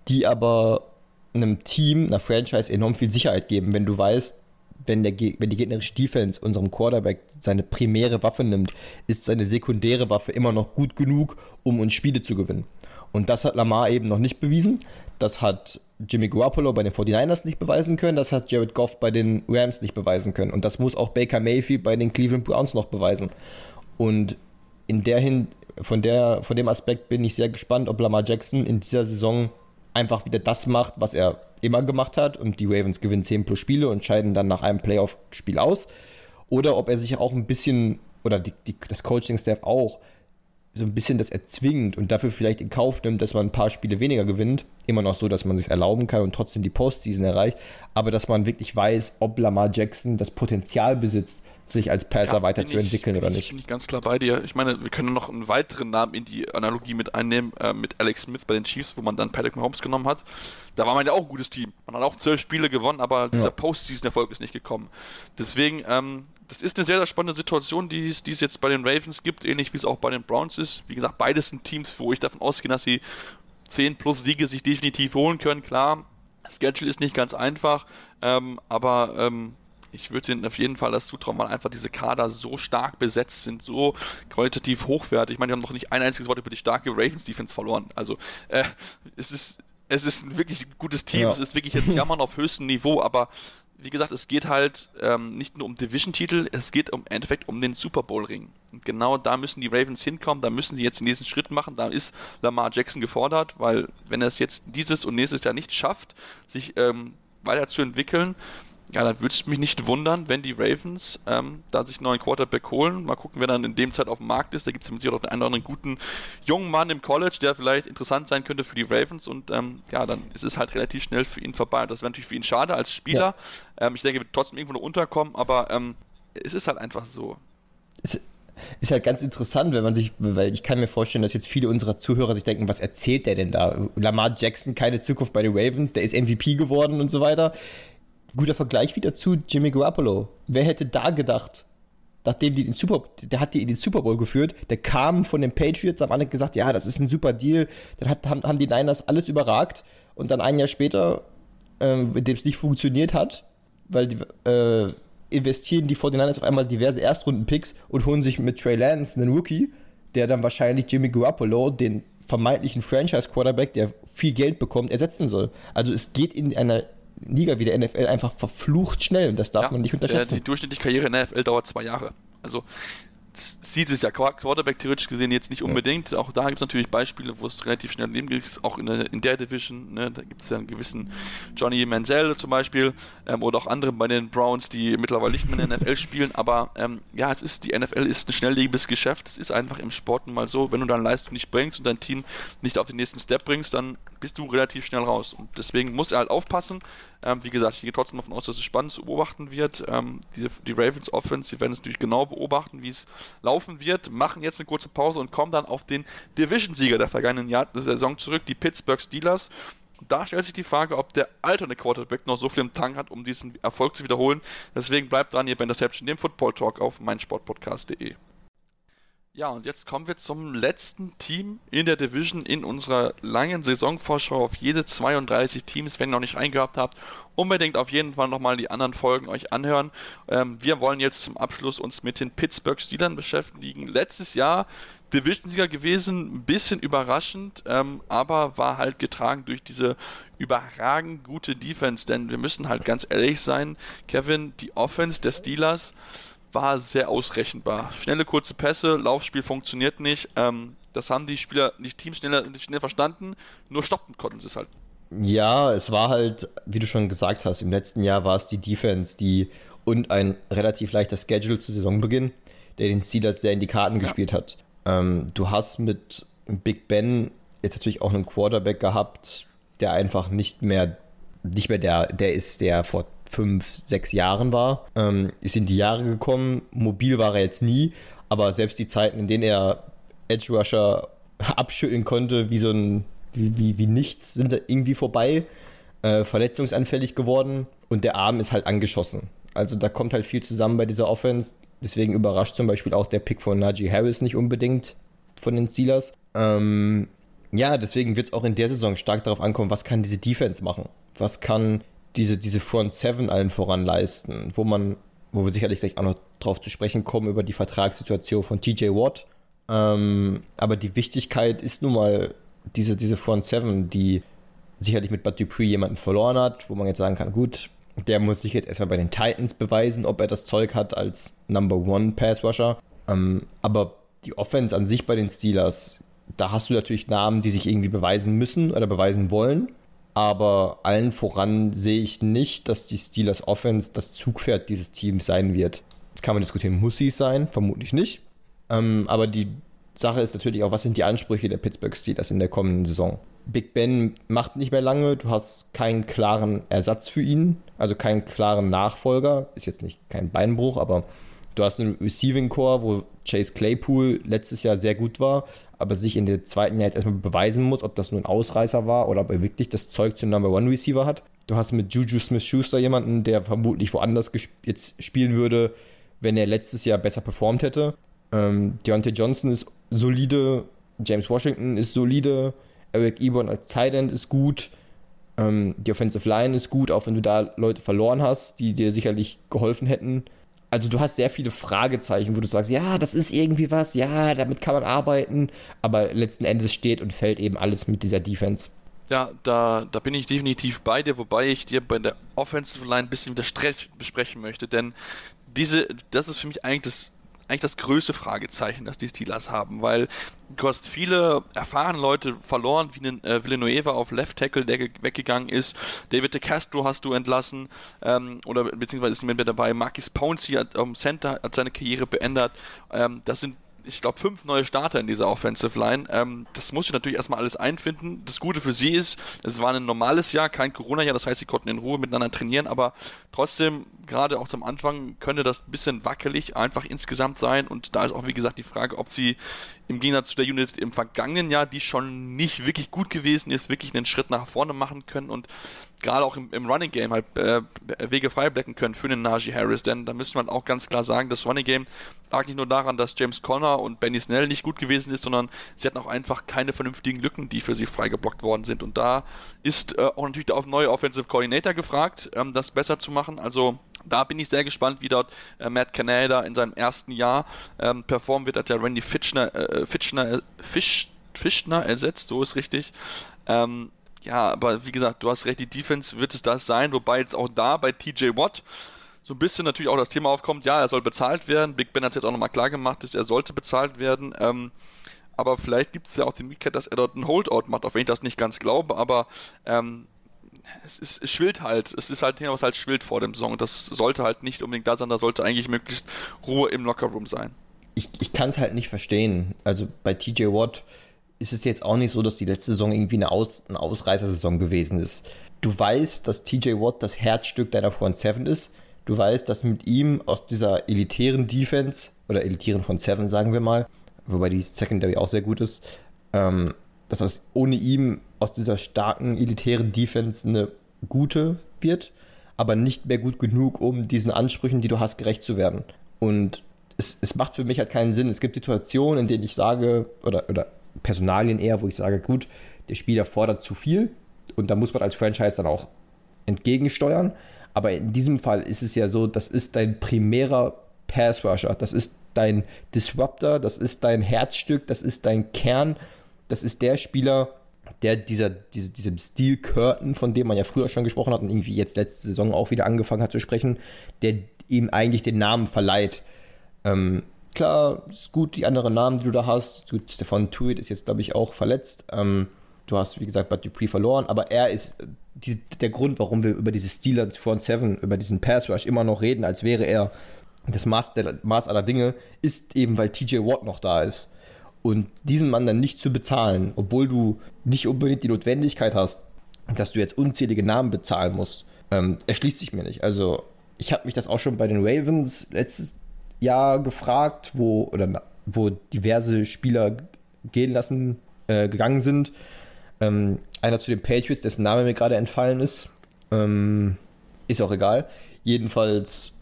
die aber einem Team, einer Franchise enorm viel Sicherheit geben, wenn du weißt, wenn, der, wenn die gegnerische Defense unserem Quarterback seine primäre Waffe nimmt, ist seine sekundäre Waffe immer noch gut genug, um uns Spiele zu gewinnen. Und das hat Lamar eben noch nicht bewiesen. Das hat Jimmy Garoppolo bei den 49ers nicht beweisen können. Das hat Jared Goff bei den Rams nicht beweisen können. Und das muss auch Baker Mayfield bei den Cleveland Browns noch beweisen. Und in der Hin von, der, von dem Aspekt bin ich sehr gespannt, ob Lamar Jackson in dieser Saison einfach wieder das macht, was er immer gemacht hat und die Ravens gewinnen 10 plus Spiele und scheiden dann nach einem Playoff-Spiel aus. Oder ob er sich auch ein bisschen, oder die, die, das Coaching-Staff auch, so ein bisschen das erzwingt und dafür vielleicht in Kauf nimmt, dass man ein paar Spiele weniger gewinnt. Immer noch so, dass man sich erlauben kann und trotzdem die Postseason erreicht. Aber dass man wirklich weiß, ob Lamar Jackson das Potenzial besitzt, sich als Passer ja, weiterzuentwickeln oder nicht. Bin ich ganz klar bei dir. Ich meine, wir können noch einen weiteren Namen in die Analogie mit einnehmen, äh, mit Alex Smith bei den Chiefs, wo man dann Patrick Mahomes genommen hat. Da war man ja auch ein gutes Team. Man hat auch zwölf Spiele gewonnen, aber dieser ja. Postseason-Erfolg ist nicht gekommen. Deswegen, ähm, das ist eine sehr, sehr spannende Situation, die es, die es jetzt bei den Ravens gibt, ähnlich wie es auch bei den Browns ist. Wie gesagt, beides sind Teams, wo ich davon ausgehe, dass sie 10 plus Siege sich definitiv holen können. Klar, das Schedule ist nicht ganz einfach, ähm, aber ähm, ich würde ihnen auf jeden Fall das zutrauen, weil einfach diese Kader so stark besetzt sind, so qualitativ hochwertig. Ich meine, wir haben noch nicht ein einziges Wort über die starke Ravens-Defense verloren. Also, äh, es ist, es ist ein wirklich gutes Team, ja. es ist wirklich jetzt Jammern auf höchstem Niveau, aber wie gesagt, es geht halt ähm, nicht nur um Division-Titel, es geht im Endeffekt um den Super Bowl-Ring. Und genau da müssen die Ravens hinkommen, da müssen sie jetzt den nächsten Schritt machen, da ist Lamar Jackson gefordert, weil wenn er es jetzt dieses und nächstes Jahr nicht schafft, sich ähm, weiterzuentwickeln, ja, dann würde es mich nicht wundern, wenn die Ravens ähm, da sich einen neuen Quarterback holen. Mal gucken, wer dann in dem Zeit auf dem Markt ist. Da gibt es mit Sicherheit auch einen oder anderen guten jungen Mann im College, der vielleicht interessant sein könnte für die Ravens. Und ähm, ja, dann ist es halt relativ schnell für ihn vorbei. Das wäre natürlich für ihn schade als Spieler. Ja. Ähm, ich denke, er wird trotzdem irgendwo noch unterkommen, aber ähm, es ist halt einfach so. Es ist halt ganz interessant, wenn man sich, weil ich kann mir vorstellen, dass jetzt viele unserer Zuhörer sich denken, was erzählt der denn da? Lamar Jackson, keine Zukunft bei den Ravens, der ist MVP geworden und so weiter. Guter Vergleich wieder zu Jimmy Garoppolo. Wer hätte da gedacht, nachdem die den Super, der hat die den Super Bowl geführt, der kam von den Patriots, am Anfang gesagt, ja, das ist ein super Deal, dann hat, haben, haben die Niners alles überragt und dann ein Jahr später, ähm, in dem es nicht funktioniert hat, weil die, äh, investieren die 49ers auf einmal diverse Erstrunden-Picks und holen sich mit Trey Lance einen Rookie, der dann wahrscheinlich Jimmy Garoppolo, den vermeintlichen Franchise-Quarterback, der viel Geld bekommt, ersetzen soll. Also es geht in einer Liga wie der NFL einfach verflucht schnell und das darf ja, man nicht unterschätzen. Die durchschnittliche Karriere in der NFL dauert zwei Jahre. Also sieht es ja Quarterback theoretisch gesehen jetzt nicht unbedingt. Ja. Auch da gibt es natürlich Beispiele, wo es relativ schnell leben geht. Auch in der, in der Division, ne, da gibt es ja einen gewissen Johnny Manziel zum Beispiel ähm, oder auch andere bei den Browns, die mittlerweile nicht mehr in der NFL spielen. Aber ähm, ja, es ist die NFL ist ein schnelllebiges Geschäft. Es ist einfach im Sport mal so, wenn du deine Leistung nicht bringst und dein Team nicht auf den nächsten Step bringst, dann bist du relativ schnell raus. Und deswegen muss er halt aufpassen. Ähm, wie gesagt, ich gehe trotzdem davon aus, dass es spannend zu beobachten wird. Ähm, die, die, Ravens Offense, wir werden es natürlich genau beobachten, wie es laufen wird. Machen jetzt eine kurze Pause und kommen dann auf den Division-Sieger der vergangenen Jahr, der Saison zurück, die Pittsburgh Steelers. Da stellt sich die Frage, ob der alternde Quarterback noch so viel im Tank hat, um diesen Erfolg zu wiederholen. Deswegen bleibt dran, ihr Interception, dem Football Talk auf meinsportpodcast.de. Ja, und jetzt kommen wir zum letzten Team in der Division in unserer langen Saisonvorschau auf jede 32 Teams. Wenn ihr noch nicht eingehabt habt, unbedingt auf jeden Fall nochmal die anderen Folgen euch anhören. Ähm, wir wollen jetzt zum Abschluss uns mit den Pittsburgh Steelers beschäftigen. Letztes Jahr Division-Sieger gewesen, ein bisschen überraschend, ähm, aber war halt getragen durch diese überragend gute Defense, denn wir müssen halt ganz ehrlich sein, Kevin, die Offense der Steelers war sehr ausrechenbar. Schnelle, kurze Pässe, Laufspiel funktioniert nicht. Ähm, das haben die Spieler, die Teams schneller, schnell verstanden, nur stoppen konnten sie es halt. Ja, es war halt, wie du schon gesagt hast, im letzten Jahr war es die Defense, die und ein relativ leichter Schedule zu Saisonbeginn, der den Steelers sehr in die Karten ja. gespielt hat. Ähm, du hast mit Big Ben jetzt natürlich auch einen Quarterback gehabt, der einfach nicht mehr, nicht mehr der, der ist, der vor fünf, sechs Jahren war. Ähm, ist in die Jahre gekommen. Mobil war er jetzt nie, aber selbst die Zeiten, in denen er Edge Rusher abschütteln konnte, wie so ein, wie, wie, wie nichts, sind da irgendwie vorbei. Äh, verletzungsanfällig geworden und der Arm ist halt angeschossen. Also da kommt halt viel zusammen bei dieser Offense. Deswegen überrascht zum Beispiel auch der Pick von Najee Harris nicht unbedingt von den Steelers. Ähm, ja, deswegen wird es auch in der Saison stark darauf ankommen, was kann diese Defense machen? Was kann diese, diese Front Seven allen voran leisten, wo man, wo wir sicherlich gleich auch noch drauf zu sprechen kommen, über die Vertragssituation von TJ Watt. Ähm, aber die Wichtigkeit ist nun mal diese, diese Front Seven, die sicherlich mit Bud Dupree jemanden verloren hat, wo man jetzt sagen kann, gut, der muss sich jetzt erstmal bei den Titans beweisen, ob er das Zeug hat als Number One Pass Rusher. Ähm, aber die Offense an sich bei den Steelers, da hast du natürlich Namen, die sich irgendwie beweisen müssen oder beweisen wollen. Aber allen voran sehe ich nicht, dass die Steelers Offense das Zugpferd dieses Teams sein wird. Jetzt kann man diskutieren, muss sie es sein? Vermutlich nicht. Ähm, aber die Sache ist natürlich auch, was sind die Ansprüche der Pittsburgh Steelers in der kommenden Saison? Big Ben macht nicht mehr lange, du hast keinen klaren Ersatz für ihn, also keinen klaren Nachfolger. Ist jetzt nicht kein Beinbruch, aber du hast einen Receiving Core, wo Chase Claypool letztes Jahr sehr gut war, aber sich in der zweiten Jahr jetzt erstmal beweisen muss, ob das nur ein Ausreißer war oder ob er wirklich das Zeug zum Number One Receiver hat. Du hast mit Juju Smith-Schuster jemanden, der vermutlich woanders jetzt spielen würde, wenn er letztes Jahr besser performt hätte. Ähm, Deontay Johnson ist solide, James Washington ist solide, Eric Ebron als Tight End ist gut, ähm, die Offensive Line ist gut, auch wenn du da Leute verloren hast, die dir sicherlich geholfen hätten also du hast sehr viele Fragezeichen, wo du sagst, ja, das ist irgendwie was, ja, damit kann man arbeiten, aber letzten Endes steht und fällt eben alles mit dieser Defense. Ja, da, da bin ich definitiv bei dir, wobei ich dir bei der Offensive Line ein bisschen wieder Stress besprechen möchte, denn diese, das ist für mich eigentlich das eigentlich das größte Fragezeichen, das die Steelers haben, weil du hast viele erfahrene Leute verloren, wie einen äh, Villanueva auf Left Tackle, der weggegangen ist. David De Castro hast du entlassen, ähm, oder beziehungsweise ist niemand mehr dabei. Marquis Pouncey hat am Center hat seine Karriere beendet. Ähm, das sind ich glaube, fünf neue Starter in dieser Offensive Line. Ähm, das muss ich natürlich erstmal alles einfinden. Das Gute für sie ist, es war ein normales Jahr, kein Corona-Jahr, das heißt, sie konnten in Ruhe miteinander trainieren, aber trotzdem, gerade auch zum Anfang, könnte das ein bisschen wackelig einfach insgesamt sein. Und da ist auch, wie gesagt, die Frage, ob sie im Gegensatz zu der Unit im vergangenen Jahr, die schon nicht wirklich gut gewesen ist, wirklich einen Schritt nach vorne machen können und gerade auch im, im Running Game halt äh, Wege freiblecken können für den Najee Harris. Denn da müsste man auch ganz klar sagen, das Running Game lag nicht nur daran, dass James Conner und Benny Snell nicht gut gewesen ist, sondern sie hatten auch einfach keine vernünftigen Lücken, die für sie freigeblockt worden sind. Und da ist äh, auch natürlich der neue Offensive Coordinator gefragt, ähm, das besser zu machen. Also da bin ich sehr gespannt, wie dort äh, Matt Canada in seinem ersten Jahr ähm, performen wird. Hat ja Randy Fitchner, äh, Fitchner, äh, Fisch, Fischner ersetzt, so ist richtig. Ähm, ja, aber wie gesagt, du hast recht, die Defense wird es das sein, wobei jetzt auch da bei TJ Watt so ein bisschen natürlich auch das Thema aufkommt, ja, er soll bezahlt werden. Big Ben hat es jetzt auch nochmal klar gemacht, dass er sollte bezahlt werden. Ähm, aber vielleicht gibt es ja auch die Möglichkeit, dass er dort einen Holdout macht, auch wenn ich das nicht ganz glaube, aber ähm, es, ist, es schwillt halt. Es ist halt ein Thema, was halt schwillt vor dem Song. Das sollte halt nicht unbedingt da sein, da sollte eigentlich möglichst Ruhe im Lockerroom sein. Ich, ich kann es halt nicht verstehen. Also bei TJ Watt ist es jetzt auch nicht so, dass die letzte Saison irgendwie eine, Aus, eine Ausreißersaison gewesen ist. Du weißt, dass TJ Watt das Herzstück deiner Front 7 ist Du weißt, dass mit ihm aus dieser elitären Defense oder elitären von Seven, sagen wir mal, wobei die Secondary auch sehr gut ist, ähm, dass aus, ohne ihm aus dieser starken elitären Defense eine gute wird, aber nicht mehr gut genug, um diesen Ansprüchen, die du hast, gerecht zu werden. Und es, es macht für mich halt keinen Sinn. Es gibt Situationen, in denen ich sage, oder, oder Personalien eher, wo ich sage, gut, der Spieler fordert zu viel und da muss man als Franchise dann auch entgegensteuern. Aber in diesem Fall ist es ja so, das ist dein primärer Pass-Rusher, das ist dein Disruptor, das ist dein Herzstück, das ist dein Kern, das ist der Spieler, der dieser, diese, diesem Steel Curtain, von dem man ja früher schon gesprochen hat und irgendwie jetzt letzte Saison auch wieder angefangen hat zu sprechen, der ihm eigentlich den Namen verleiht. Ähm, klar, ist gut, die anderen Namen, die du da hast. Gut, Stefan Tuit ist jetzt, glaube ich, auch verletzt. Ähm, du hast, wie gesagt, Bud Dupree verloren, aber er ist die, der Grund, warum wir über diese Steelers Front 7, über diesen Pass Rush immer noch reden, als wäre er das Maß, der, Maß aller Dinge, ist eben, weil TJ Watt noch da ist. Und diesen Mann dann nicht zu bezahlen, obwohl du nicht unbedingt die Notwendigkeit hast, dass du jetzt unzählige Namen bezahlen musst, ähm, erschließt sich mir nicht. Also, ich habe mich das auch schon bei den Ravens letztes Jahr gefragt, wo, oder, wo diverse Spieler gehen lassen, äh, gegangen sind ähm, einer zu den Patriots, dessen Name mir gerade entfallen ist. Ähm, ist auch egal. Jedenfalls,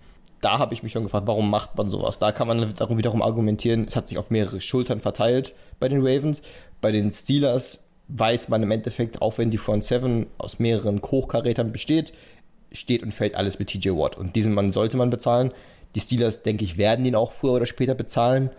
da habe ich mich schon gefragt, warum macht man sowas? Da kann man darum wiederum argumentieren, es hat sich auf mehrere Schultern verteilt bei den Ravens. Bei den Steelers weiß man im Endeffekt, auch wenn die Front 7 aus mehreren Hochkarätern besteht, steht und fällt alles mit TJ Watt. Und diesen Mann sollte man bezahlen. Die Steelers, denke ich, werden ihn auch früher oder später bezahlen.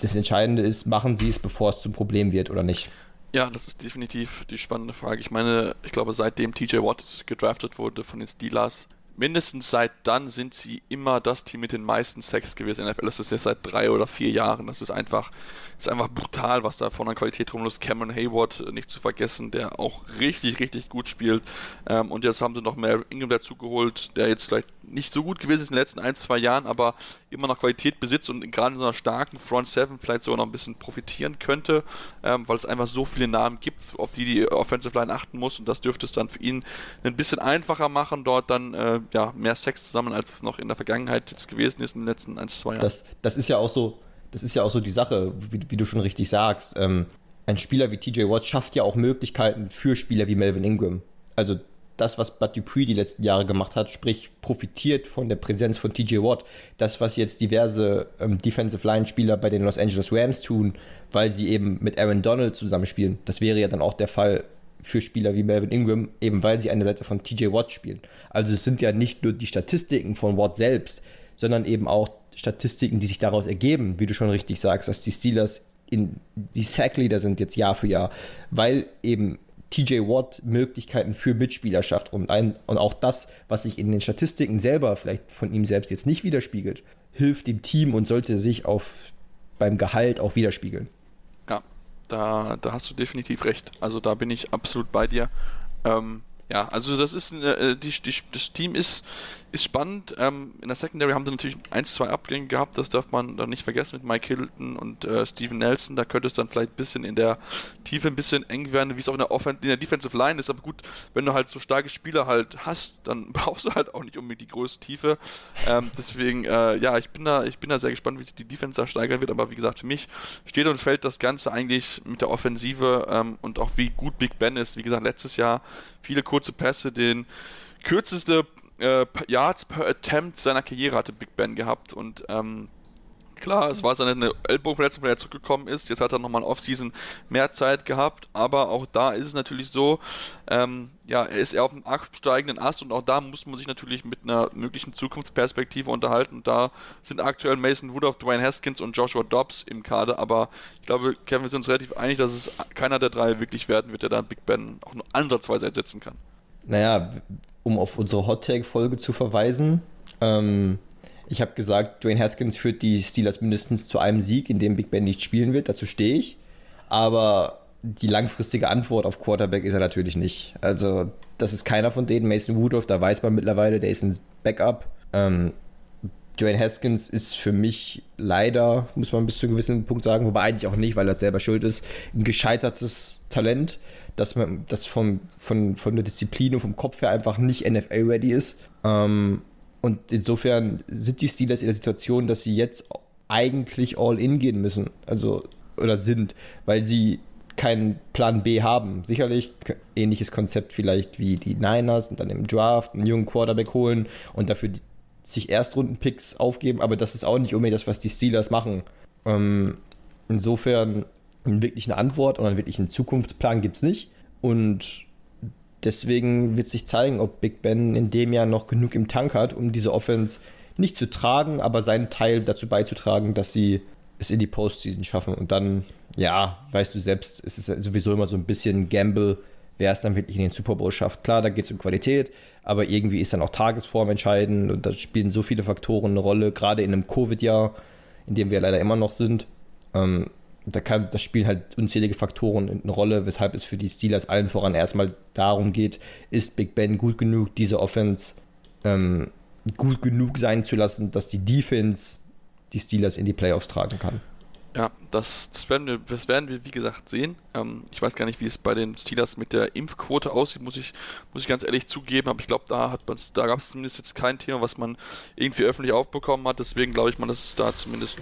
Das Entscheidende ist, machen sie es, bevor es zum Problem wird oder nicht. Ja, das ist definitiv die spannende Frage. Ich meine, ich glaube, seitdem TJ Watt gedraftet wurde von den Steelers, mindestens seit dann sind sie immer das Team mit den meisten Sex gewesen in der NFL. Das ist jetzt seit drei oder vier Jahren. Das ist einfach, ist einfach brutal, was da von an Qualität rumläuft. Cameron Hayward äh, nicht zu vergessen, der auch richtig, richtig gut spielt. Ähm, und jetzt haben sie noch mehr Ingram dazu geholt, der jetzt vielleicht nicht so gut gewesen ist in den letzten ein, zwei Jahren, aber immer noch Qualität besitzt und gerade in so einer starken Front 7 vielleicht sogar noch ein bisschen profitieren könnte, ähm, weil es einfach so viele Namen gibt, auf die die Offensive Line achten muss und das dürfte es dann für ihn ein bisschen einfacher machen, dort dann äh, ja, mehr Sex zusammen, als es noch in der Vergangenheit gewesen ist in den letzten ein, zwei Jahren. Das, das ist ja auch so, das ist ja auch so die Sache, wie, wie du schon richtig sagst. Ähm, ein Spieler wie TJ Watt schafft ja auch Möglichkeiten für Spieler wie Melvin Ingram. Also das, was Bud Dupree die letzten Jahre gemacht hat, sprich profitiert von der Präsenz von TJ Watt. Das, was jetzt diverse ähm, Defensive Line-Spieler bei den Los Angeles Rams tun, weil sie eben mit Aaron Donald zusammenspielen, das wäre ja dann auch der Fall für Spieler wie Melvin Ingram, eben weil sie an der Seite von TJ Watt spielen. Also es sind ja nicht nur die Statistiken von Watt selbst, sondern eben auch Statistiken, die sich daraus ergeben, wie du schon richtig sagst, dass die Steelers in die Sackleader sind jetzt Jahr für Jahr, weil eben TJ Watt Möglichkeiten für Mitspieler schafft und, ein, und auch das, was sich in den Statistiken selber vielleicht von ihm selbst jetzt nicht widerspiegelt, hilft dem Team und sollte sich auf, beim Gehalt auch widerspiegeln. Da, da hast du definitiv recht. Also da bin ich absolut bei dir. Ähm, ja, also das ist äh, die, die, das Team ist, ist spannend. Ähm, in der Secondary haben sie natürlich ein, zwei Abgänge gehabt, das darf man dann nicht vergessen mit Mike Hilton und äh, Steven Nelson. Da könnte es dann vielleicht ein bisschen in der Tiefe ein bisschen eng werden, wie es auch in der, Offen in der Defensive Line ist. Aber gut, wenn du halt so starke Spieler halt hast, dann brauchst du halt auch nicht unbedingt die größte Tiefe. Ähm, deswegen, äh, ja, ich bin da, ich bin da sehr gespannt, wie sich die Defense da steigern wird. Aber wie gesagt, für mich steht und fällt das Ganze eigentlich mit der Offensive ähm, und auch wie gut Big Ben ist. Wie gesagt, letztes Jahr viele kurze Pässe, den kürzeste äh, Yards per Attempt seiner Karriere hatte Big Ben gehabt und ähm, klar, es war seine Ellbogenverletzung, wenn er zurückgekommen ist. Jetzt hat er nochmal Offseason mehr Zeit gehabt, aber auch da ist es natürlich so, ähm, ja, er ist eher auf dem absteigenden Ast und auch da muss man sich natürlich mit einer möglichen Zukunftsperspektive unterhalten. Und da sind aktuell Mason Rudolph, Dwayne Haskins und Joshua Dobbs im Kader, aber ich glaube, Kevin, wir sind uns relativ einig, dass es keiner der drei wirklich werden wird, der da Big Ben auch nur ansatzweise ersetzen kann. Naja, um auf unsere Hot Take-Folge zu verweisen, ähm, ich habe gesagt, Dwayne Haskins führt die Steelers mindestens zu einem Sieg, in dem Big Ben nicht spielen wird. Dazu stehe ich. Aber die langfristige Antwort auf Quarterback ist er natürlich nicht. Also, das ist keiner von denen. Mason Rudolph, da weiß man mittlerweile, der ist ein Backup. Ähm, Dwayne Haskins ist für mich leider, muss man bis zu einem gewissen Punkt sagen, wobei eigentlich auch nicht, weil er selber schuld ist, ein gescheitertes Talent dass man das vom, von, von der Disziplin und vom Kopf her einfach nicht NFL-ready ist. Ähm, und insofern sind die Steelers in der Situation, dass sie jetzt eigentlich all in gehen müssen. Also, oder sind, weil sie keinen Plan B haben. Sicherlich ähnliches Konzept vielleicht wie die Niners und dann im Draft einen jungen Quarterback holen und dafür die, sich Erstrunden-Picks aufgeben, aber das ist auch nicht unbedingt das, was die Steelers machen. Ähm, insofern wirklich eine Antwort und einen wirklichen Zukunftsplan gibt es nicht. Und deswegen wird sich zeigen, ob Big Ben in dem Jahr noch genug im Tank hat, um diese Offense nicht zu tragen, aber seinen Teil dazu beizutragen, dass sie es in die Postseason schaffen. Und dann, ja, weißt du selbst, es ist sowieso immer so ein bisschen Gamble, wer es dann wirklich in den Super Bowl schafft. Klar, da geht es um Qualität, aber irgendwie ist dann auch Tagesform entscheidend und da spielen so viele Faktoren eine Rolle, gerade in einem Covid-Jahr, in dem wir leider immer noch sind. Ähm, da, kann, da spielen halt unzählige Faktoren eine Rolle, weshalb es für die Steelers allen voran erstmal darum geht, ist Big Ben gut genug, diese Offense ähm, gut genug sein zu lassen, dass die Defense die Steelers in die Playoffs tragen kann. Ja, das, das, werden, wir, das werden wir, wie gesagt, sehen. Ähm, ich weiß gar nicht, wie es bei den Steelers mit der Impfquote aussieht, muss ich, muss ich ganz ehrlich zugeben. Aber ich glaube, da, da gab es zumindest jetzt kein Thema, was man irgendwie öffentlich aufbekommen hat. Deswegen glaube ich mal, dass es da zumindest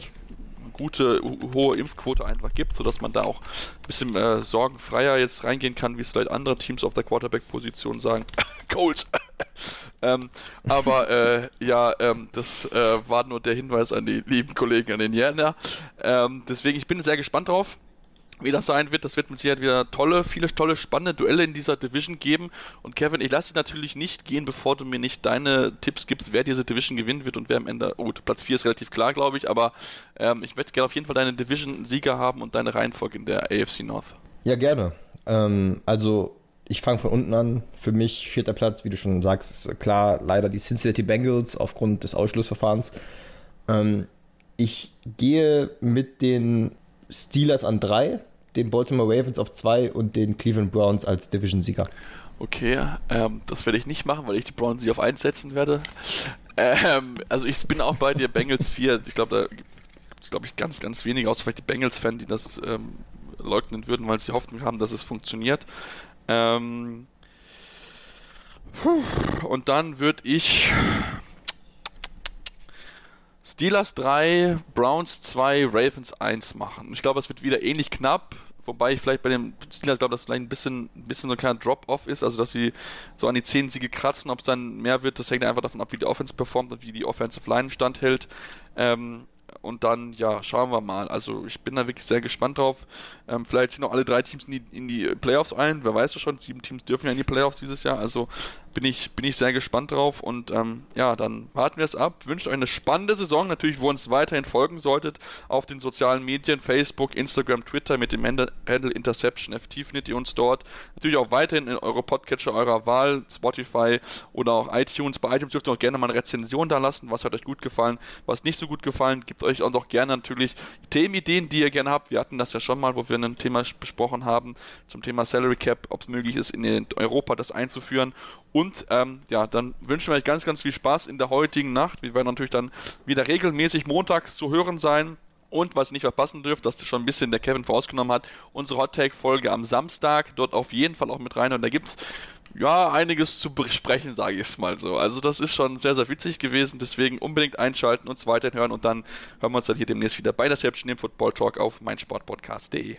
gute, hohe Impfquote einfach gibt, sodass man da auch ein bisschen äh, sorgenfreier jetzt reingehen kann, wie es vielleicht andere Teams auf der Quarterback-Position sagen. Cold! ähm, aber äh, ja, ähm, das äh, war nur der Hinweis an die lieben Kollegen an den Jänner. Ähm, deswegen, ich bin sehr gespannt drauf wie das sein wird. Das wird mit Sicherheit wieder tolle, viele tolle, spannende Duelle in dieser Division geben. Und Kevin, ich lasse dich natürlich nicht gehen, bevor du mir nicht deine Tipps gibst, wer diese Division gewinnen wird und wer am Ende. Oh, Platz 4 ist relativ klar, glaube ich, aber ähm, ich möchte gerne auf jeden Fall deine Division-Sieger haben und deine Reihenfolge in der AFC North. Ja, gerne. Ähm, also, ich fange von unten an. Für mich vierter Platz, wie du schon sagst, ist klar leider die Cincinnati Bengals aufgrund des Ausschlussverfahrens. Ähm, ich gehe mit den Steelers an drei den Baltimore Ravens auf 2 und den Cleveland Browns als Division-Sieger. Okay, ähm, das werde ich nicht machen, weil ich die Browns nicht auf 1 setzen werde. Ähm, also ich bin auch bei dir, Bengals 4. Ich glaube, da gibt es, glaube ich, ganz, ganz wenige, außer vielleicht die Bengals-Fans, die das ähm, leugnen würden, weil sie Hoffnung haben, dass es funktioniert. Ähm, und dann würde ich Steelers 3, Browns 2, Ravens 1 machen. Ich glaube, es wird wieder ähnlich knapp, wobei ich vielleicht bei den Steelers glaube, dass es vielleicht ein bisschen, ein bisschen so ein kleiner Drop-Off ist, also dass sie so an die 10 Siege kratzen. Ob es dann mehr wird, das hängt einfach davon ab, wie die Offense performt und wie die Offensive Line standhält. Ähm, und dann, ja, schauen wir mal. Also ich bin da wirklich sehr gespannt drauf. Ähm, vielleicht ziehen noch alle drei Teams in die, in die Playoffs ein. Wer weiß das schon, sieben Teams dürfen ja in die Playoffs dieses Jahr. Also bin ich, bin ich sehr gespannt drauf und ähm, ja, dann warten wir es ab. Wünsche euch eine spannende Saison, natürlich, wo ihr uns weiterhin folgen solltet auf den sozialen Medien, Facebook, Instagram, Twitter mit dem Handle Interception FT findet ihr uns dort. Natürlich auch weiterhin in eure Podcatcher eurer Wahl, Spotify oder auch iTunes. Bei iTunes dürft ihr auch gerne mal eine Rezension da lassen, was hat euch gut gefallen, was nicht so gut gefallen. Gebt euch auch noch gerne natürlich Themenideen, die ihr gerne habt. Wir hatten das ja schon mal, wo wir ein Thema besprochen haben zum Thema Salary Cap, ob es möglich ist, in Europa das einzuführen und ähm, ja, dann wünschen wir euch ganz, ganz viel Spaß in der heutigen Nacht. Wir werden natürlich dann wieder regelmäßig montags zu hören sein. Und was nicht verpassen dürft, das schon ein bisschen der Kevin vorausgenommen hat, unsere Hot Take Folge am Samstag, dort auf jeden Fall auch mit rein. Und da gibt es ja einiges zu besprechen, sage ich es mal so. Also das ist schon sehr, sehr witzig gewesen. Deswegen unbedingt einschalten, uns weiterhin hören und dann hören wir uns dann hier demnächst wieder bei der Selbstständigen Football Talk auf meinsportpodcast.de.